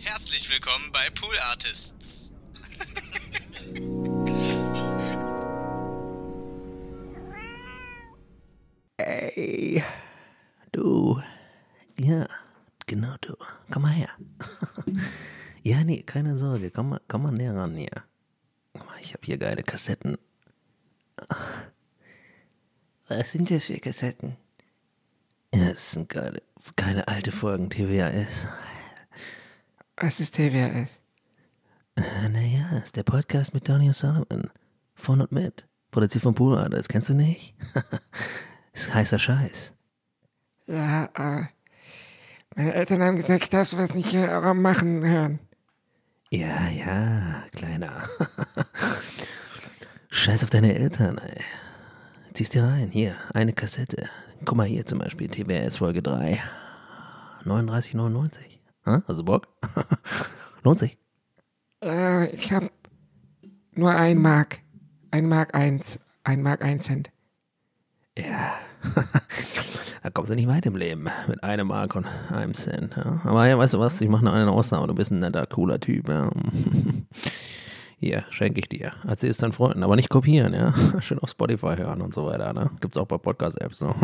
Herzlich willkommen bei Pool Artists. Ey, du. Ja, genau du. Komm mal her. ja, nee, keine Sorge. Komm mal, komm mal näher ran hier. Ich habe hier geile Kassetten. Was sind das für Kassetten? Ja, das sind geile, geile alte Folgen TWAS. Was ist TWAS? Äh, naja, ist der Podcast mit Donny O'Sullivan. Von und mit. Produziert von Pool Artists. Kennst du nicht? ist heißer Scheiß. Ja, aber meine Eltern haben gesagt, ich darf sowas nicht äh, machen hören. Ja, ja, Kleiner. Scheiß auf deine Eltern, ey. Ziehst dir rein. Hier, eine Kassette. Guck mal hier zum Beispiel, TBS Folge 3. 39,99. Ha? Hast du Bock? Lohnt sich. Äh, ich hab nur ein Mark. Ein Mark eins. Ein Mark ein Cent. Ja. da kommst du nicht weit im Leben. Mit einem Mark und einem Cent. Ja? Aber ja, weißt du was? Ich mache noch eine Ausnahme. Du bist ein netter, cooler Typ. Ja? Hier, schenke ich dir. Erzähl es deinen Freunden, aber nicht kopieren, ja. Schön auf Spotify hören und so weiter, ne? Gibt's auch bei Podcast-Apps, ne?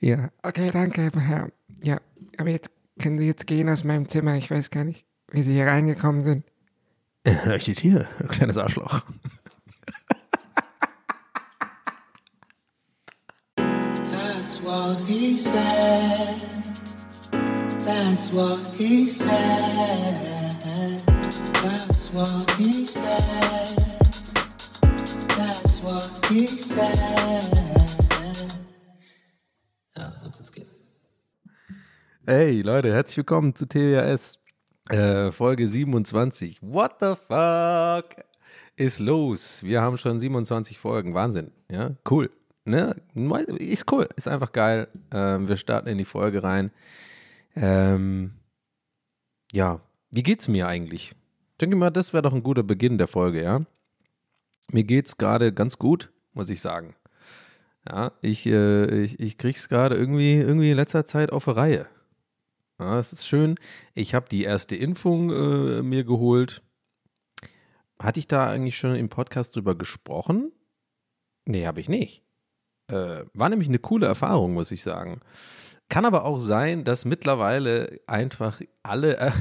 ja. Okay, danke, Herr. Ja, aber jetzt können Sie jetzt gehen aus meinem Zimmer. Ich weiß gar nicht, wie Sie hier reingekommen sind. Da steht hier, kleines Arschloch. That's what he said. That's what he said. That's what he said. That's what he said. Hey Leute, herzlich willkommen zu TWAS äh, Folge 27. What the fuck ist los? Wir haben schon 27 Folgen. Wahnsinn. Ja, cool. Ne? Ist cool. Ist einfach geil. Ähm, wir starten in die Folge rein. Ähm, ja, wie geht's mir eigentlich? Ich denke mal, das wäre doch ein guter Beginn der Folge, ja? Mir geht's gerade ganz gut, muss ich sagen. Ja, ich, äh, ich, ich krieg's gerade irgendwie, irgendwie in letzter Zeit auf die Reihe. Ja, das ist schön. Ich habe die erste Impfung äh, mir geholt. Hatte ich da eigentlich schon im Podcast drüber gesprochen? Nee, habe ich nicht. Äh, war nämlich eine coole Erfahrung, muss ich sagen. Kann aber auch sein, dass mittlerweile einfach alle, äh,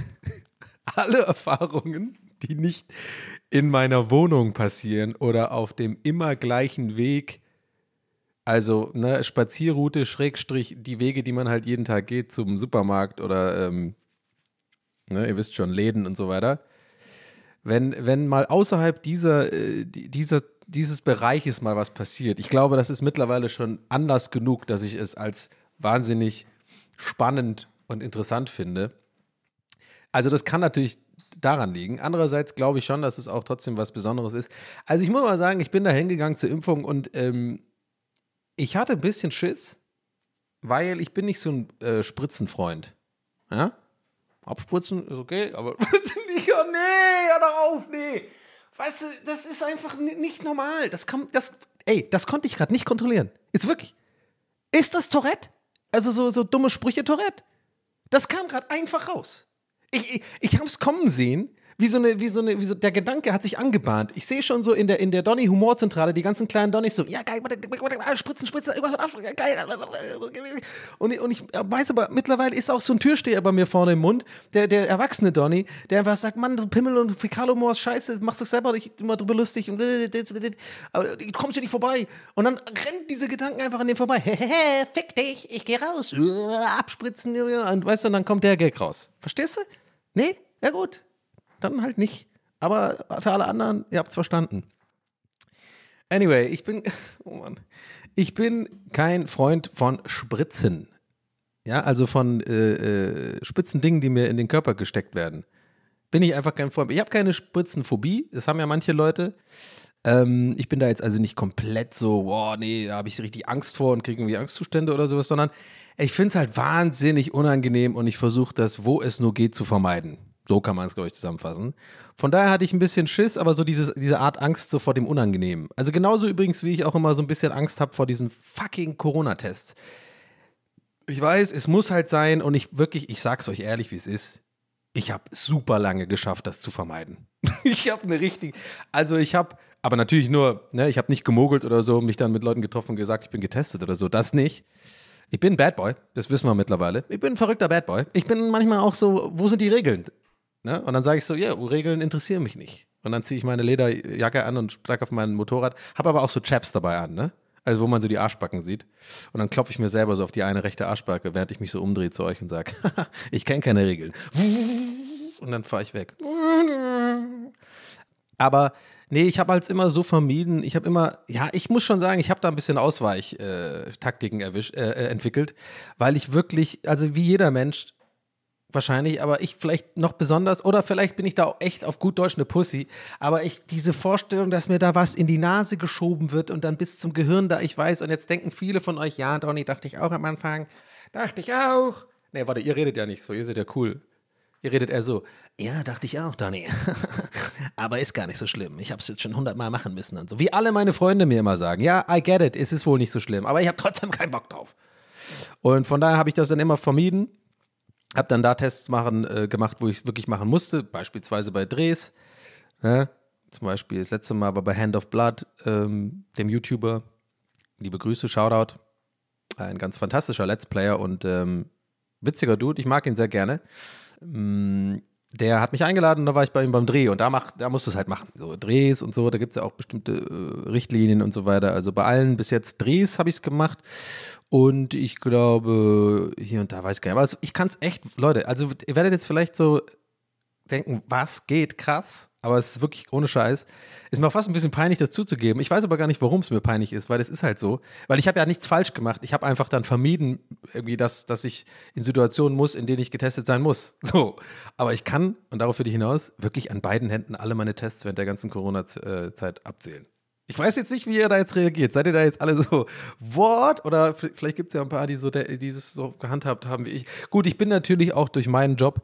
alle Erfahrungen, die nicht in meiner Wohnung passieren oder auf dem immer gleichen Weg, also ne, Spazierroute, Schrägstrich, die Wege, die man halt jeden Tag geht zum Supermarkt oder, ähm, ne, ihr wisst schon, Läden und so weiter. Wenn, wenn mal außerhalb dieser, äh, dieser, dieses Bereiches mal was passiert, ich glaube, das ist mittlerweile schon anders genug, dass ich es als wahnsinnig spannend und interessant finde. Also das kann natürlich daran liegen. Andererseits glaube ich schon, dass es auch trotzdem was Besonderes ist. Also ich muss mal sagen, ich bin da hingegangen zur Impfung und ähm, ich hatte ein bisschen Schiss, weil ich bin nicht so ein äh, Spritzenfreund. Ja? Abspritzen ist okay, aber nicht, oh nee, hör doch auf, nee. Weißt du, das ist einfach nicht normal. Das kann, das, ey, das konnte ich gerade nicht kontrollieren. Jetzt wirklich. Ist das Tourette? Also so, so dumme Sprüche Tourette. Das kam gerade einfach raus. Ich, ich, ich habe es kommen sehen, Wie so eine, wie so eine, wie so, der Gedanke hat sich angebahnt. Ich sehe schon so in der, in der Donny Humorzentrale die ganzen kleinen Donnys so, ja geil, spritzen, spritzen, irgendwas abspritzen, geil. Und, und ich weiß aber, mittlerweile ist auch so ein Türsteher bei mir vorne im Mund, der, der erwachsene Donny, der einfach sagt, Mann, Pimmel und Fäkalhumor ist scheiße, machst du selber nicht immer drüber lustig und aber du kommst hier nicht vorbei. Und dann rennt diese Gedanken einfach an dem vorbei. Fick dich, ich geh raus. Abspritzen, und weißt du, und dann kommt der Gag raus. Verstehst du? Nee? Ja gut. Dann halt nicht. Aber für alle anderen, ihr habt's verstanden. Anyway, ich bin, oh Mann, ich bin kein Freund von Spritzen. Ja, also von äh, äh, spitzen Dingen, die mir in den Körper gesteckt werden. Bin ich einfach kein Freund. Ich habe keine Spritzenphobie, das haben ja manche Leute. Ähm, ich bin da jetzt also nicht komplett so, boah, nee, da habe ich richtig Angst vor und kriege irgendwie Angstzustände oder sowas, sondern ich finde es halt wahnsinnig unangenehm und ich versuche das, wo es nur geht, zu vermeiden. So kann man es, glaube ich, zusammenfassen. Von daher hatte ich ein bisschen Schiss, aber so dieses, diese Art Angst so vor dem Unangenehmen. Also genauso übrigens, wie ich auch immer so ein bisschen Angst habe vor diesen fucking Corona-Tests. Ich weiß, es muss halt sein und ich wirklich, ich sag's euch ehrlich, wie es ist. Ich habe super lange geschafft, das zu vermeiden. ich habe eine richtige, also ich habe, aber natürlich nur, ne, ich habe nicht gemogelt oder so, mich dann mit Leuten getroffen und gesagt, ich bin getestet oder so, das nicht. Ich bin Bad Boy, das wissen wir mittlerweile. Ich bin ein verrückter Bad Boy. Ich bin manchmal auch so, wo sind die Regeln? Ne? Und dann sage ich so, ja, Regeln interessieren mich nicht. Und dann ziehe ich meine Lederjacke an und steige auf mein Motorrad, habe aber auch so Chaps dabei an, ne? Also wo man so die Arschbacken sieht. Und dann klopfe ich mir selber so auf die eine rechte Arschbacke, während ich mich so umdrehe zu euch und sage, ich kenne keine Regeln. Und dann fahre ich weg. Aber nee, ich habe halt immer so vermieden. Ich habe immer, ja, ich muss schon sagen, ich habe da ein bisschen Ausweichtaktiken äh, äh, entwickelt, weil ich wirklich, also wie jeder Mensch, wahrscheinlich, aber ich vielleicht noch besonders, oder vielleicht bin ich da echt auf gut Deutsch eine Pussy, aber ich, diese Vorstellung, dass mir da was in die Nase geschoben wird und dann bis zum Gehirn da, ich weiß, und jetzt denken viele von euch, ja, Donny, dachte ich auch am Anfang, dachte ich auch. Nee, warte, ihr redet ja nicht so, ihr seid ja cool. Ihr redet eher so, ja, dachte ich auch, Donny. aber ist gar nicht so schlimm. Ich habe es jetzt schon hundertmal machen müssen und so. Wie alle meine Freunde mir immer sagen, ja, I get it, es ist wohl nicht so schlimm, aber ich habe trotzdem keinen Bock drauf. Und von daher habe ich das dann immer vermieden. Hab dann da Tests machen, äh, gemacht, wo ich es wirklich machen musste, beispielsweise bei Drehs. Ne? Zum Beispiel das letzte Mal war bei Hand of Blood, ähm, dem YouTuber. Liebe Grüße, Shoutout. Ein ganz fantastischer Let's Player und ähm, witziger Dude. Ich mag ihn sehr gerne. Mm, der hat mich eingeladen und da war ich bei ihm beim Dreh und da, mach, da musst du es halt machen. So Drehs und so, da gibt es ja auch bestimmte äh, Richtlinien und so weiter. Also bei allen bis jetzt Drehs habe ich es gemacht und ich glaube, hier und da weiß ich gar nicht. Aber also ich kann es echt, Leute, also ihr werdet jetzt vielleicht so denken, was geht krass, aber es ist wirklich ohne Scheiß. Ist mir auch fast ein bisschen peinlich, das zuzugeben. Ich weiß aber gar nicht, warum es mir peinlich ist, weil es ist halt so. Weil ich habe ja nichts falsch gemacht. Ich habe einfach dann vermieden, irgendwie, dass, dass ich in Situationen muss, in denen ich getestet sein muss. So. Aber ich kann, und darauf will ich hinaus, wirklich an beiden Händen alle meine Tests während der ganzen Corona-Zeit abzählen. Ich weiß jetzt nicht, wie ihr da jetzt reagiert. Seid ihr da jetzt alle so, what? Oder vielleicht gibt es ja ein paar, die so dieses so gehandhabt haben wie ich. Gut, ich bin natürlich auch durch meinen Job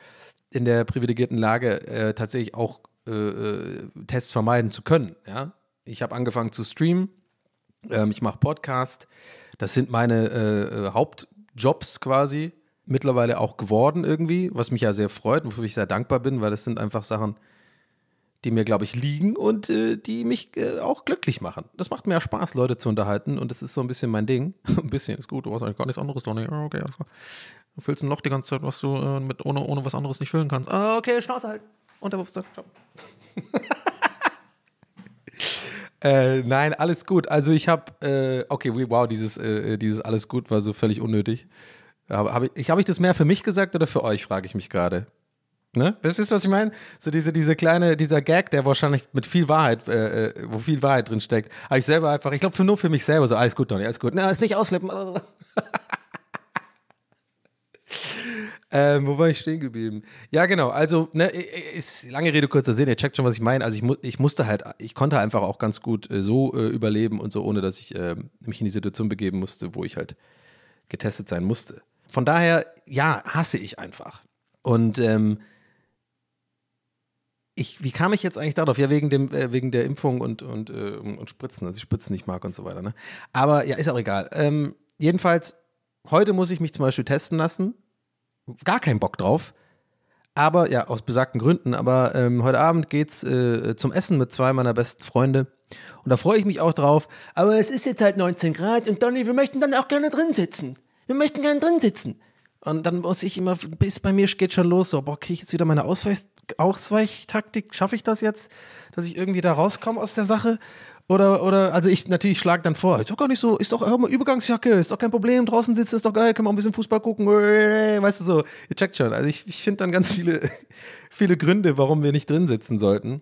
in der privilegierten Lage, äh, tatsächlich auch äh, äh, Tests vermeiden zu können. Ja? Ich habe angefangen zu streamen. Ähm, ich mache Podcast. Das sind meine äh, äh, Hauptjobs quasi. Mittlerweile auch geworden irgendwie, was mich ja sehr freut, wofür ich sehr dankbar bin, weil das sind einfach Sachen, die mir, glaube ich, liegen und äh, die mich äh, auch glücklich machen. Das macht mir ja Spaß, Leute zu unterhalten und das ist so ein bisschen mein Ding. ein bisschen ist gut, du hast eigentlich gar nichts anderes, Donny. Okay, alles klar. Du füllst ein Loch die ganze Zeit, was du äh, mit, ohne, ohne was anderes nicht füllen kannst. Ah, okay, Schnauze halt. Unterbewusstsein. Ciao. Äh, nein, alles gut. Also ich habe, äh, okay, wow, dieses, äh, dieses alles gut war so völlig unnötig. Aber hab ich, habe ich das mehr für mich gesagt oder für euch, frage ich mich gerade. Ne? Wisst ihr, was ich meine? So diese, diese kleine, dieser Gag, der wahrscheinlich mit viel Wahrheit, äh, äh, wo viel Wahrheit drin steckt, habe ich selber einfach, ich glaube, für nur für mich selber so, alles gut, Donny, alles gut. Na, ist nicht ausflippen. Ähm, wo war ich stehen geblieben? Ja, genau. Also, ne, ist lange Rede, kurzer Sinn. Ihr checkt schon, was ich meine. Also, ich, mu ich musste halt, ich konnte einfach auch ganz gut äh, so äh, überleben und so, ohne dass ich äh, mich in die Situation begeben musste, wo ich halt getestet sein musste. Von daher, ja, hasse ich einfach. Und ähm, ich, wie kam ich jetzt eigentlich darauf? Ja, wegen, dem, äh, wegen der Impfung und, und, äh, und Spritzen, dass ich Spritzen nicht mag und so weiter. Ne? Aber ja, ist auch egal. Ähm, jedenfalls, heute muss ich mich zum Beispiel testen lassen. Gar keinen Bock drauf. Aber ja, aus besagten Gründen. Aber ähm, heute Abend geht's äh, zum Essen mit zwei meiner besten Freunde. Und da freue ich mich auch drauf. Aber es ist jetzt halt 19 Grad und Donny, wir möchten dann auch gerne drin sitzen. Wir möchten gerne drin sitzen. Und dann muss ich immer, bis bei mir geht schon los, so, boah, kriege ich jetzt wieder meine Ausweich, Ausweichtaktik? Schaffe ich das jetzt, dass ich irgendwie da rauskomme aus der Sache? Oder, oder, also ich natürlich schlage dann vor, ist doch gar nicht so, ist doch hör mal, Übergangsjacke, ist doch kein Problem, draußen sitzen ist doch geil, kann man ein bisschen Fußball gucken, weißt du so, ihr checkt schon. Also ich, ich finde dann ganz viele, viele Gründe, warum wir nicht drin sitzen sollten.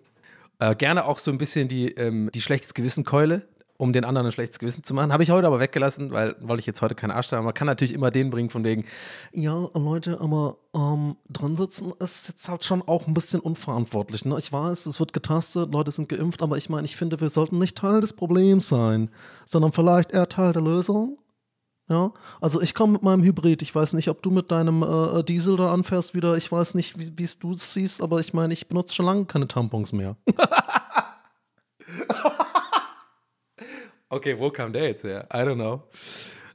Äh, gerne auch so ein bisschen die, ähm, die schlechtes Gewissen-Keule, um den anderen ein schlechtes Gewissen zu machen. Habe ich heute aber weggelassen, weil wollte ich jetzt heute keinen Arsch haben. Man kann natürlich immer den bringen von wegen, ja, Leute, aber ähm, drin sitzen ist jetzt halt schon auch ein bisschen unverantwortlich. Ne? Ich weiß, es wird getestet, Leute sind geimpft, aber ich meine, ich finde, wir sollten nicht Teil des Problems sein, sondern vielleicht eher Teil der Lösung. Ja, also ich komme mit meinem Hybrid. Ich weiß nicht, ob du mit deinem äh, Diesel da anfährst wieder. Ich weiß nicht, wie es du siehst, aber ich meine, ich benutze schon lange keine Tampons mehr. okay, wo kam der jetzt her? I don't know.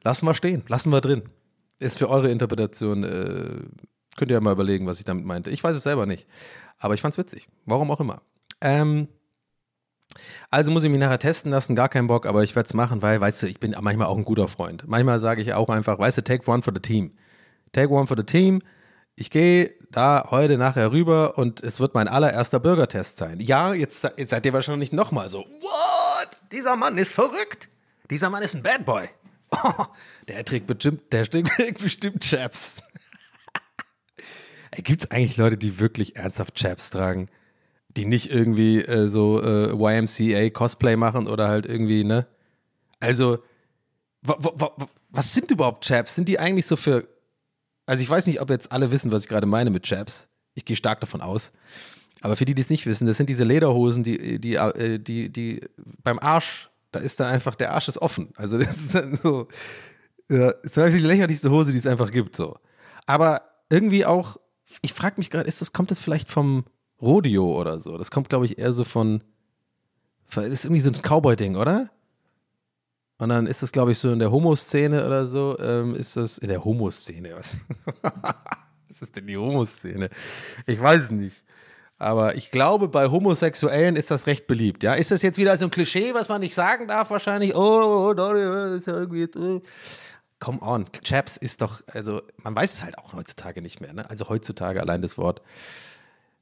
Lassen wir stehen, lassen wir drin. Ist für eure Interpretation, äh, könnt ihr ja mal überlegen, was ich damit meinte. Ich weiß es selber nicht. Aber ich fand's witzig. Warum auch immer. Ähm, also muss ich mich nachher testen lassen, gar keinen Bock, aber ich werde es machen, weil, weißt du, ich bin manchmal auch ein guter Freund. Manchmal sage ich auch einfach, weißt du, take one for the team. Take one for the team. Ich gehe da heute nachher rüber und es wird mein allererster Bürgertest sein. Ja, jetzt, jetzt seid ihr wahrscheinlich nochmal so, what? Dieser Mann ist verrückt. Dieser Mann ist ein Bad Boy. Oh, der trägt bestimmt, der trägt bestimmt Chaps. Gibt es eigentlich Leute, die wirklich ernsthaft Chaps tragen? die nicht irgendwie äh, so äh, YMCA Cosplay machen oder halt irgendwie, ne? Also, was sind überhaupt Chaps? Sind die eigentlich so für. Also, ich weiß nicht, ob jetzt alle wissen, was ich gerade meine mit Chaps. Ich gehe stark davon aus. Aber für die, die es nicht wissen, das sind diese Lederhosen, die, die, äh, die, die beim Arsch, da ist da einfach, der Arsch ist offen. Also, das ist dann so. Ja, ist die lächerlichste Hose, die es einfach gibt, so. Aber irgendwie auch, ich frage mich gerade, das, kommt das vielleicht vom, Rodeo oder so. Das kommt, glaube ich, eher so von. Das ist irgendwie so ein Cowboy-Ding, oder? Und dann ist das, glaube ich, so in der Homo-Szene oder so. Ähm, ist das in der Homo-Szene? Was? was ist denn die Homo-Szene? Ich weiß nicht. Aber ich glaube, bei Homosexuellen ist das recht beliebt. Ja, ist das jetzt wieder so ein Klischee, was man nicht sagen darf? Wahrscheinlich. Oh, oh, oh ist ja irgendwie. Come on, Chaps ist doch, also man weiß es halt auch heutzutage nicht mehr. Ne? Also heutzutage allein das Wort.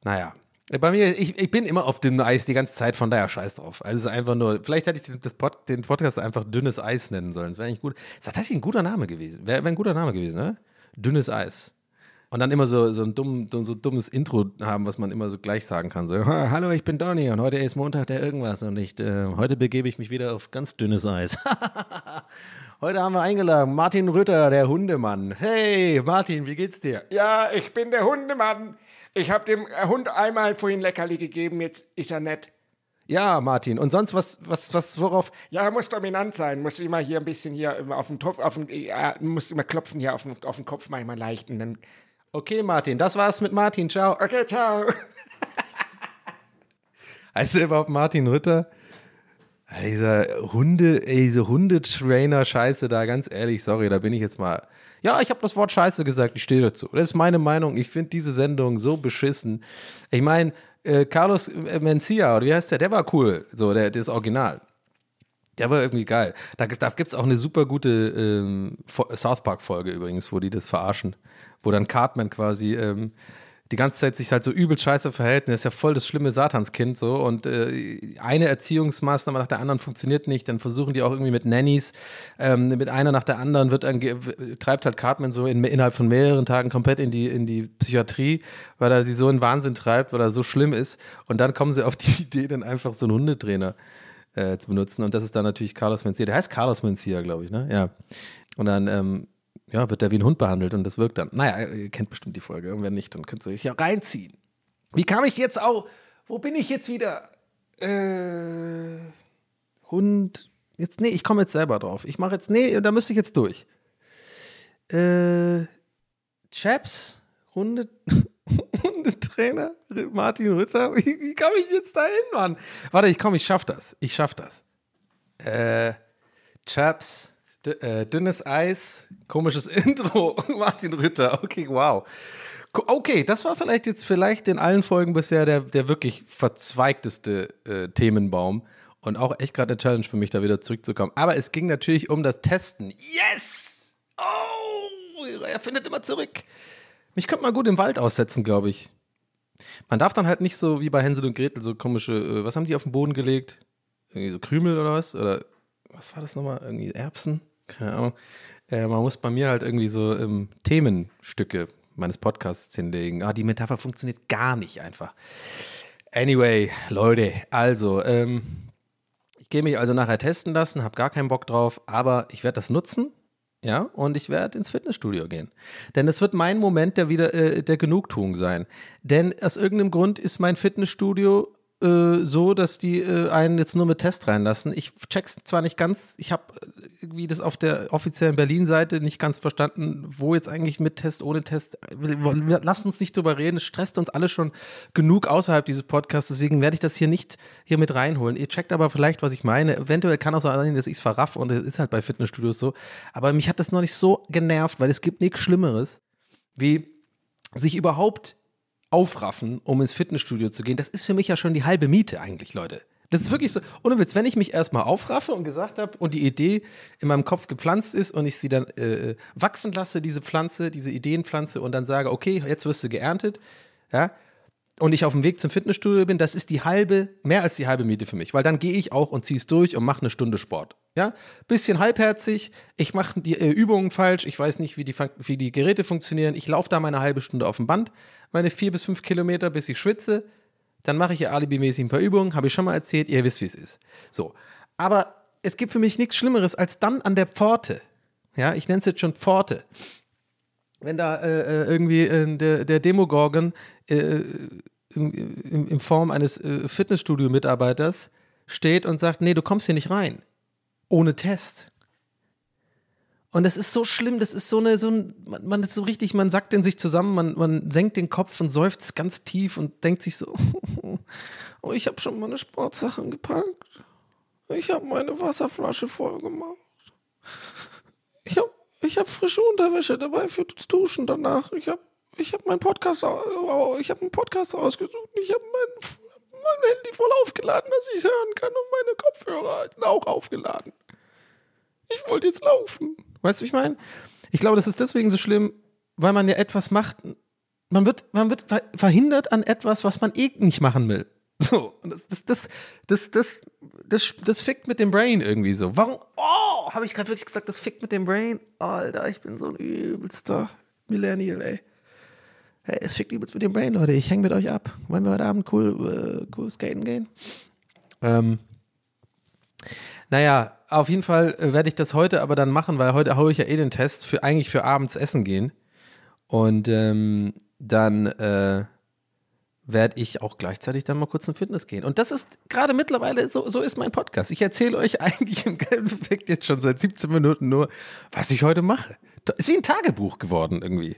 Naja, bei mir, ich, ich bin immer auf dünnem Eis die ganze Zeit, von daher scheiß drauf. Also es ist einfach nur, vielleicht hätte ich Pod, den Podcast einfach dünnes Eis nennen sollen. Das wäre eigentlich gut. Das ist tatsächlich ein guter Name gewesen. Wäre wär ein guter Name gewesen, ne? Dünnes Eis. Und dann immer so, so ein dumm, so dummes Intro haben, was man immer so gleich sagen kann. So, hallo, ich bin Donny und heute ist Montag der irgendwas und ich, äh, heute begebe ich mich wieder auf ganz dünnes Eis. heute haben wir eingeladen Martin Rütter, der Hundemann. Hey, Martin, wie geht's dir? Ja, ich bin der Hundemann. Ich habe dem Hund einmal vorhin Leckerli gegeben, jetzt ist er nett. Ja, Martin. Und sonst was, was, was, worauf? Ja, er muss dominant sein. Muss immer hier ein bisschen hier auf den Topf, auf den, ja, muss immer klopfen hier auf den, auf den Kopf manchmal leicht und dann. Okay, Martin. Das war's mit Martin. Ciao. Okay, ciao. heißt du überhaupt Martin Rütter? Dieser Hunde, diese Hundetrainer-Scheiße da, ganz ehrlich, sorry, da bin ich jetzt mal ja, ich habe das Wort Scheiße gesagt, ich stehe dazu. Das ist meine Meinung. Ich finde diese Sendung so beschissen. Ich meine, äh, Carlos Mencia, oder wie heißt der? Der war cool, so, der, das Original. Der war irgendwie geil. Da, da gibt es auch eine super gute ähm, South Park-Folge übrigens, wo die das verarschen. Wo dann Cartman quasi ähm, die ganze Zeit sich halt so übel scheiße verhält. Er ist ja voll das schlimme Satanskind so und äh, eine Erziehungsmaßnahme nach der anderen funktioniert nicht. Dann versuchen die auch irgendwie mit Nannies, ähm, mit einer nach der anderen wird treibt halt Cartman so in, innerhalb von mehreren Tagen komplett in die, in die Psychiatrie, weil er sie so in Wahnsinn treibt, weil er so schlimm ist. Und dann kommen sie auf die Idee, dann einfach so einen Hundetrainer äh, zu benutzen. Und das ist dann natürlich Carlos Mencia. Der heißt Carlos Mencia, glaube ich, ne? Ja. Und dann ähm, ja, wird der wie ein Hund behandelt und das wirkt dann. Naja, ihr kennt bestimmt die Folge. Irgendwann nicht, dann könnt ihr euch ja reinziehen. Wie kam ich jetzt auch? Wo bin ich jetzt wieder? Äh, Hund. Jetzt, nee, ich komme jetzt selber drauf. Ich mache jetzt, nee, da müsste ich jetzt durch. Äh, Chaps, Hunde, Hundetrainer, Martin Rütter. Wie, wie komme ich jetzt dahin, Mann? Warte, ich komme, ich schaff das. Ich schaff das. Äh, Chaps, dünnes Eis, komisches Intro. Martin Rütter, okay, wow. Okay, das war vielleicht jetzt vielleicht in allen Folgen bisher der, der wirklich verzweigteste äh, Themenbaum. Und auch echt gerade eine Challenge für mich, da wieder zurückzukommen. Aber es ging natürlich um das Testen. Yes! Oh, er findet immer zurück. Mich könnte man gut im Wald aussetzen, glaube ich. Man darf dann halt nicht so wie bei Hänsel und Gretel so komische, äh, was haben die auf den Boden gelegt? Irgendwie so Krümel oder was? Oder was war das nochmal? Irgendwie Erbsen? Keine Ahnung. Äh, man muss bei mir halt irgendwie so ähm, Themenstücke meines Podcasts hinlegen. Ah, die Metapher funktioniert gar nicht einfach. Anyway, Leute, also, ähm, ich gehe mich also nachher testen lassen, habe gar keinen Bock drauf, aber ich werde das nutzen. Ja, und ich werde ins Fitnessstudio gehen. Denn es wird mein Moment der wieder äh, der Genugtuung sein. Denn aus irgendeinem Grund ist mein Fitnessstudio äh, so, dass die äh, einen jetzt nur mit Test reinlassen. Ich check's zwar nicht ganz, ich habe irgendwie das auf der offiziellen Berlin-Seite nicht ganz verstanden, wo jetzt eigentlich mit Test, ohne Test. Lasst uns nicht drüber reden, es stresst uns alle schon genug außerhalb dieses Podcasts, deswegen werde ich das hier nicht hier mit reinholen. Ihr checkt aber vielleicht, was ich meine. Eventuell kann auch sein, dass ich es verraff und es ist halt bei Fitnessstudios so. Aber mich hat das noch nicht so genervt, weil es gibt nichts Schlimmeres, wie sich überhaupt aufraffen, um ins Fitnessstudio zu gehen, das ist für mich ja schon die halbe Miete eigentlich, Leute. Das ist wirklich so, ohne Witz, wenn ich mich erstmal aufraffe und gesagt habe und die Idee in meinem Kopf gepflanzt ist und ich sie dann äh, wachsen lasse, diese Pflanze, diese Ideenpflanze und dann sage, okay, jetzt wirst du geerntet, ja, und ich auf dem Weg zum Fitnessstudio bin, das ist die halbe, mehr als die halbe Miete für mich, weil dann gehe ich auch und ziehe es durch und mache eine Stunde Sport. Ja, bisschen halbherzig, ich mache die äh, Übungen falsch, ich weiß nicht, wie die, wie die Geräte funktionieren, ich laufe da meine halbe Stunde auf dem Band, meine vier bis fünf Kilometer, bis ich schwitze, dann mache ich ja alibimäßig ein paar Übungen, habe ich schon mal erzählt, ihr wisst, wie es ist. So, aber es gibt für mich nichts Schlimmeres, als dann an der Pforte, ja, ich nenne es jetzt schon Pforte, wenn da äh, äh irgendwie äh, der, der Demogorgon äh, in, in, Form eines äh, Fitnessstudio-Mitarbeiters steht und sagt, nee, du kommst hier nicht rein ohne Test. Und das ist so schlimm, das ist so eine, so ein, man, man ist so richtig, man sackt in sich zusammen, man, man senkt den Kopf und seufzt ganz tief und denkt sich so, oh, ich habe schon meine Sportsachen gepackt. Ich habe meine Wasserflasche voll gemacht. Ich habe ich hab frische Unterwäsche dabei für das Duschen danach. Ich habe ich hab meinen Podcast, ich habe einen Podcast ausgesucht. Ich habe meinen mein Handy voll aufgeladen, dass ich es hören kann und meine Kopfhörer sind auch aufgeladen. Ich wollte jetzt laufen. Weißt du, wie ich meine? Ich glaube, das ist deswegen so schlimm, weil man ja etwas macht. Man wird, man wird verhindert an etwas, was man eh nicht machen will. So, das, das, das, das, das, das, das fickt mit dem Brain irgendwie so. Warum? Oh, habe ich gerade wirklich gesagt, das fickt mit dem Brain? Alter, ich bin so ein übelster Millennial, ey. Hey, es fickt übelst mit dem Brain, Leute. Ich hänge mit euch ab. Wollen wir heute Abend cool, äh, cool skaten gehen? Ähm, naja, auf jeden Fall äh, werde ich das heute aber dann machen, weil heute haue ich ja eh den Test für eigentlich für abends essen gehen. Und ähm, dann äh, werde ich auch gleichzeitig dann mal kurz zum Fitness gehen. Und das ist gerade mittlerweile, so, so ist mein Podcast. Ich erzähle euch eigentlich im Endeffekt jetzt schon seit 17 Minuten nur, was ich heute mache. Ist wie ein Tagebuch geworden irgendwie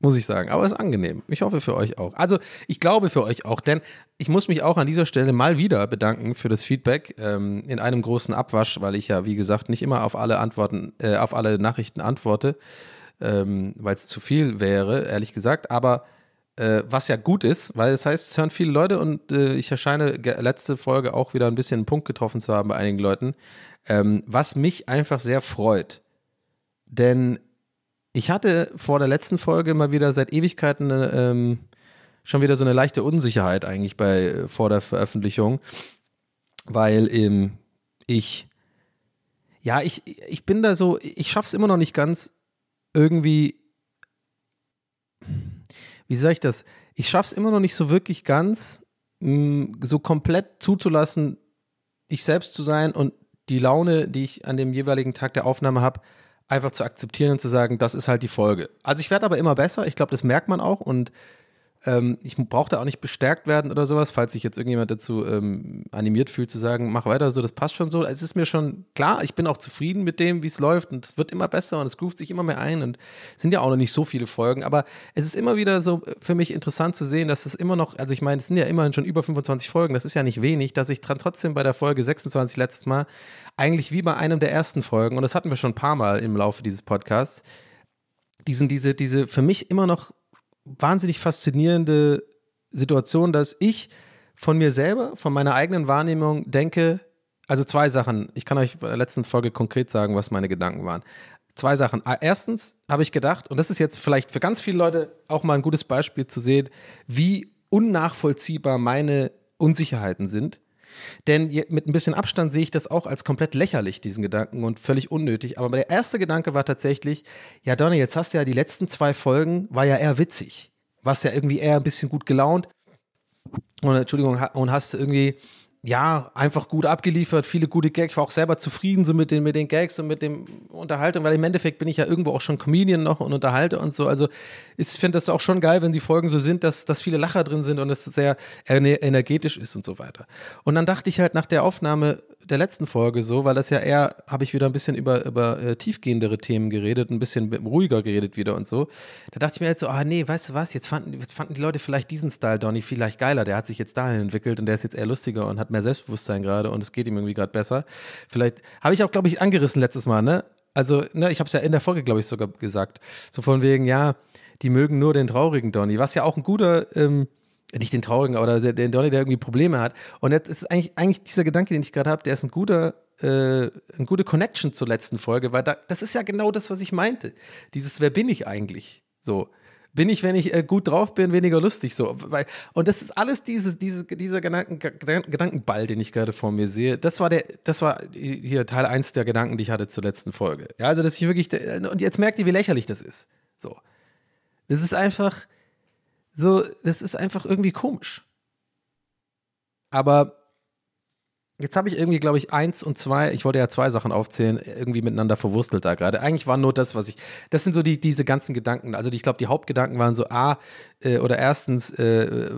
muss ich sagen. Aber es ist angenehm. Ich hoffe für euch auch. Also ich glaube für euch auch, denn ich muss mich auch an dieser Stelle mal wieder bedanken für das Feedback ähm, in einem großen Abwasch, weil ich ja, wie gesagt, nicht immer auf alle Antworten, äh, auf alle Nachrichten antworte, ähm, weil es zu viel wäre, ehrlich gesagt. Aber äh, was ja gut ist, weil es das heißt, es hören viele Leute und äh, ich erscheine letzte Folge auch wieder ein bisschen einen Punkt getroffen zu haben bei einigen Leuten, ähm, was mich einfach sehr freut. Denn ich hatte vor der letzten Folge mal wieder seit Ewigkeiten ähm, schon wieder so eine leichte Unsicherheit eigentlich bei äh, vor der Veröffentlichung, weil ähm, ich ja, ich, ich bin da so, ich schaff's immer noch nicht ganz irgendwie, wie sage ich das? Ich schaff's immer noch nicht so wirklich ganz, mh, mm, so komplett zuzulassen, ich selbst zu sein und die Laune, die ich an dem jeweiligen Tag der Aufnahme habe, einfach zu akzeptieren und zu sagen, das ist halt die Folge. Also ich werde aber immer besser, ich glaube, das merkt man auch und ähm, ich brauche da auch nicht bestärkt werden oder sowas, falls sich jetzt irgendjemand dazu ähm, animiert fühlt zu sagen, mach weiter so, das passt schon so. Es ist mir schon klar, ich bin auch zufrieden mit dem, wie es läuft und es wird immer besser und es groovt sich immer mehr ein und es sind ja auch noch nicht so viele Folgen, aber es ist immer wieder so für mich interessant zu sehen, dass es immer noch, also ich meine, es sind ja immerhin schon über 25 Folgen, das ist ja nicht wenig, dass ich dran trotzdem bei der Folge 26 letztes Mal eigentlich wie bei einem der ersten Folgen und das hatten wir schon ein paar Mal im Laufe dieses Podcasts, diesen, diese, diese für mich immer noch wahnsinnig faszinierende Situation, dass ich von mir selber, von meiner eigenen Wahrnehmung denke, also zwei Sachen. Ich kann euch in der letzten Folge konkret sagen, was meine Gedanken waren. Zwei Sachen. Ah, Erstens habe ich gedacht, und das ist jetzt vielleicht für ganz viele Leute auch mal ein gutes Beispiel zu sehen, wie unnachvollziehbar meine Unsicherheiten sind. Denn mit ein bisschen Abstand sehe ich das auch als komplett lächerlich, diesen Gedanken und völlig unnötig. Aber der erste Gedanke war tatsächlich, ja Donny, jetzt hast du ja die letzten zwei Folgen, war ja eher witzig. Warst ja irgendwie eher ein bisschen gut gelaunt und Entschuldigung, und hast irgendwie ja einfach gut abgeliefert, viele gute Gags. Ich war auch selber zufrieden so mit den, mit den Gags und mit dem Unterhaltung, weil im Endeffekt bin ich ja irgendwo auch schon Comedian noch und unterhalte und so. Also ich finde das auch schon geil, wenn die Folgen so sind, dass, dass viele Lacher drin sind und es sehr ener- energetisch ist und so weiter. Und dann dachte ich halt nach der Aufnahme der letzten Folge so, weil das ja eher, habe ich wieder ein bisschen über, über äh, tiefgehendere Themen geredet, ein bisschen ruhiger geredet wieder und so. Da dachte ich mir jetzt so, ah nee, weißt du was, jetzt fanden, jetzt fanden die Leute vielleicht diesen Style Donny vielleicht geiler. Der hat sich jetzt dahin entwickelt und der ist jetzt eher lustiger und hat mehr Selbstbewusstsein gerade und es geht ihm irgendwie gerade besser. Vielleicht habe ich auch, glaube ich, angerissen letztes Mal, ne? Also, ne, ich habe es ja in der Folge, glaube ich, sogar gesagt. So von wegen, ja, die mögen nur den traurigen Donny, was ja auch ein guter, ähm, nicht den traurigen, aber den Donny, der irgendwie Probleme hat. Und jetzt ist eigentlich, eigentlich dieser Gedanke, den ich gerade habe, der ist ein guter, äh, eine gute Connection zur letzten Folge, weil da, das ist ja genau das, was ich meinte. Dieses, wer bin ich eigentlich? So. Bin ich, wenn ich äh, gut drauf bin, weniger lustig so? Weil, und das ist alles dieses, diese, dieser Gedanken, Gedanken- Gedankenball, den ich gerade vor mir sehe. Das war der, das war hier Teil 1 der Gedanken, die ich hatte zur letzten Folge. Ja, also dass ich wirklich, und jetzt merkt ihr, wie lächerlich das ist. So. Das ist einfach, so, das ist einfach irgendwie komisch. Aber jetzt habe ich irgendwie, glaube ich, eins und zwei, ich wollte ja zwei Sachen aufzählen, irgendwie miteinander verwurstelt da gerade. Eigentlich war nur das, was ich, das sind so die, diese ganzen Gedanken. Also ich glaube, die Hauptgedanken waren so, A, äh, oder erstens, äh,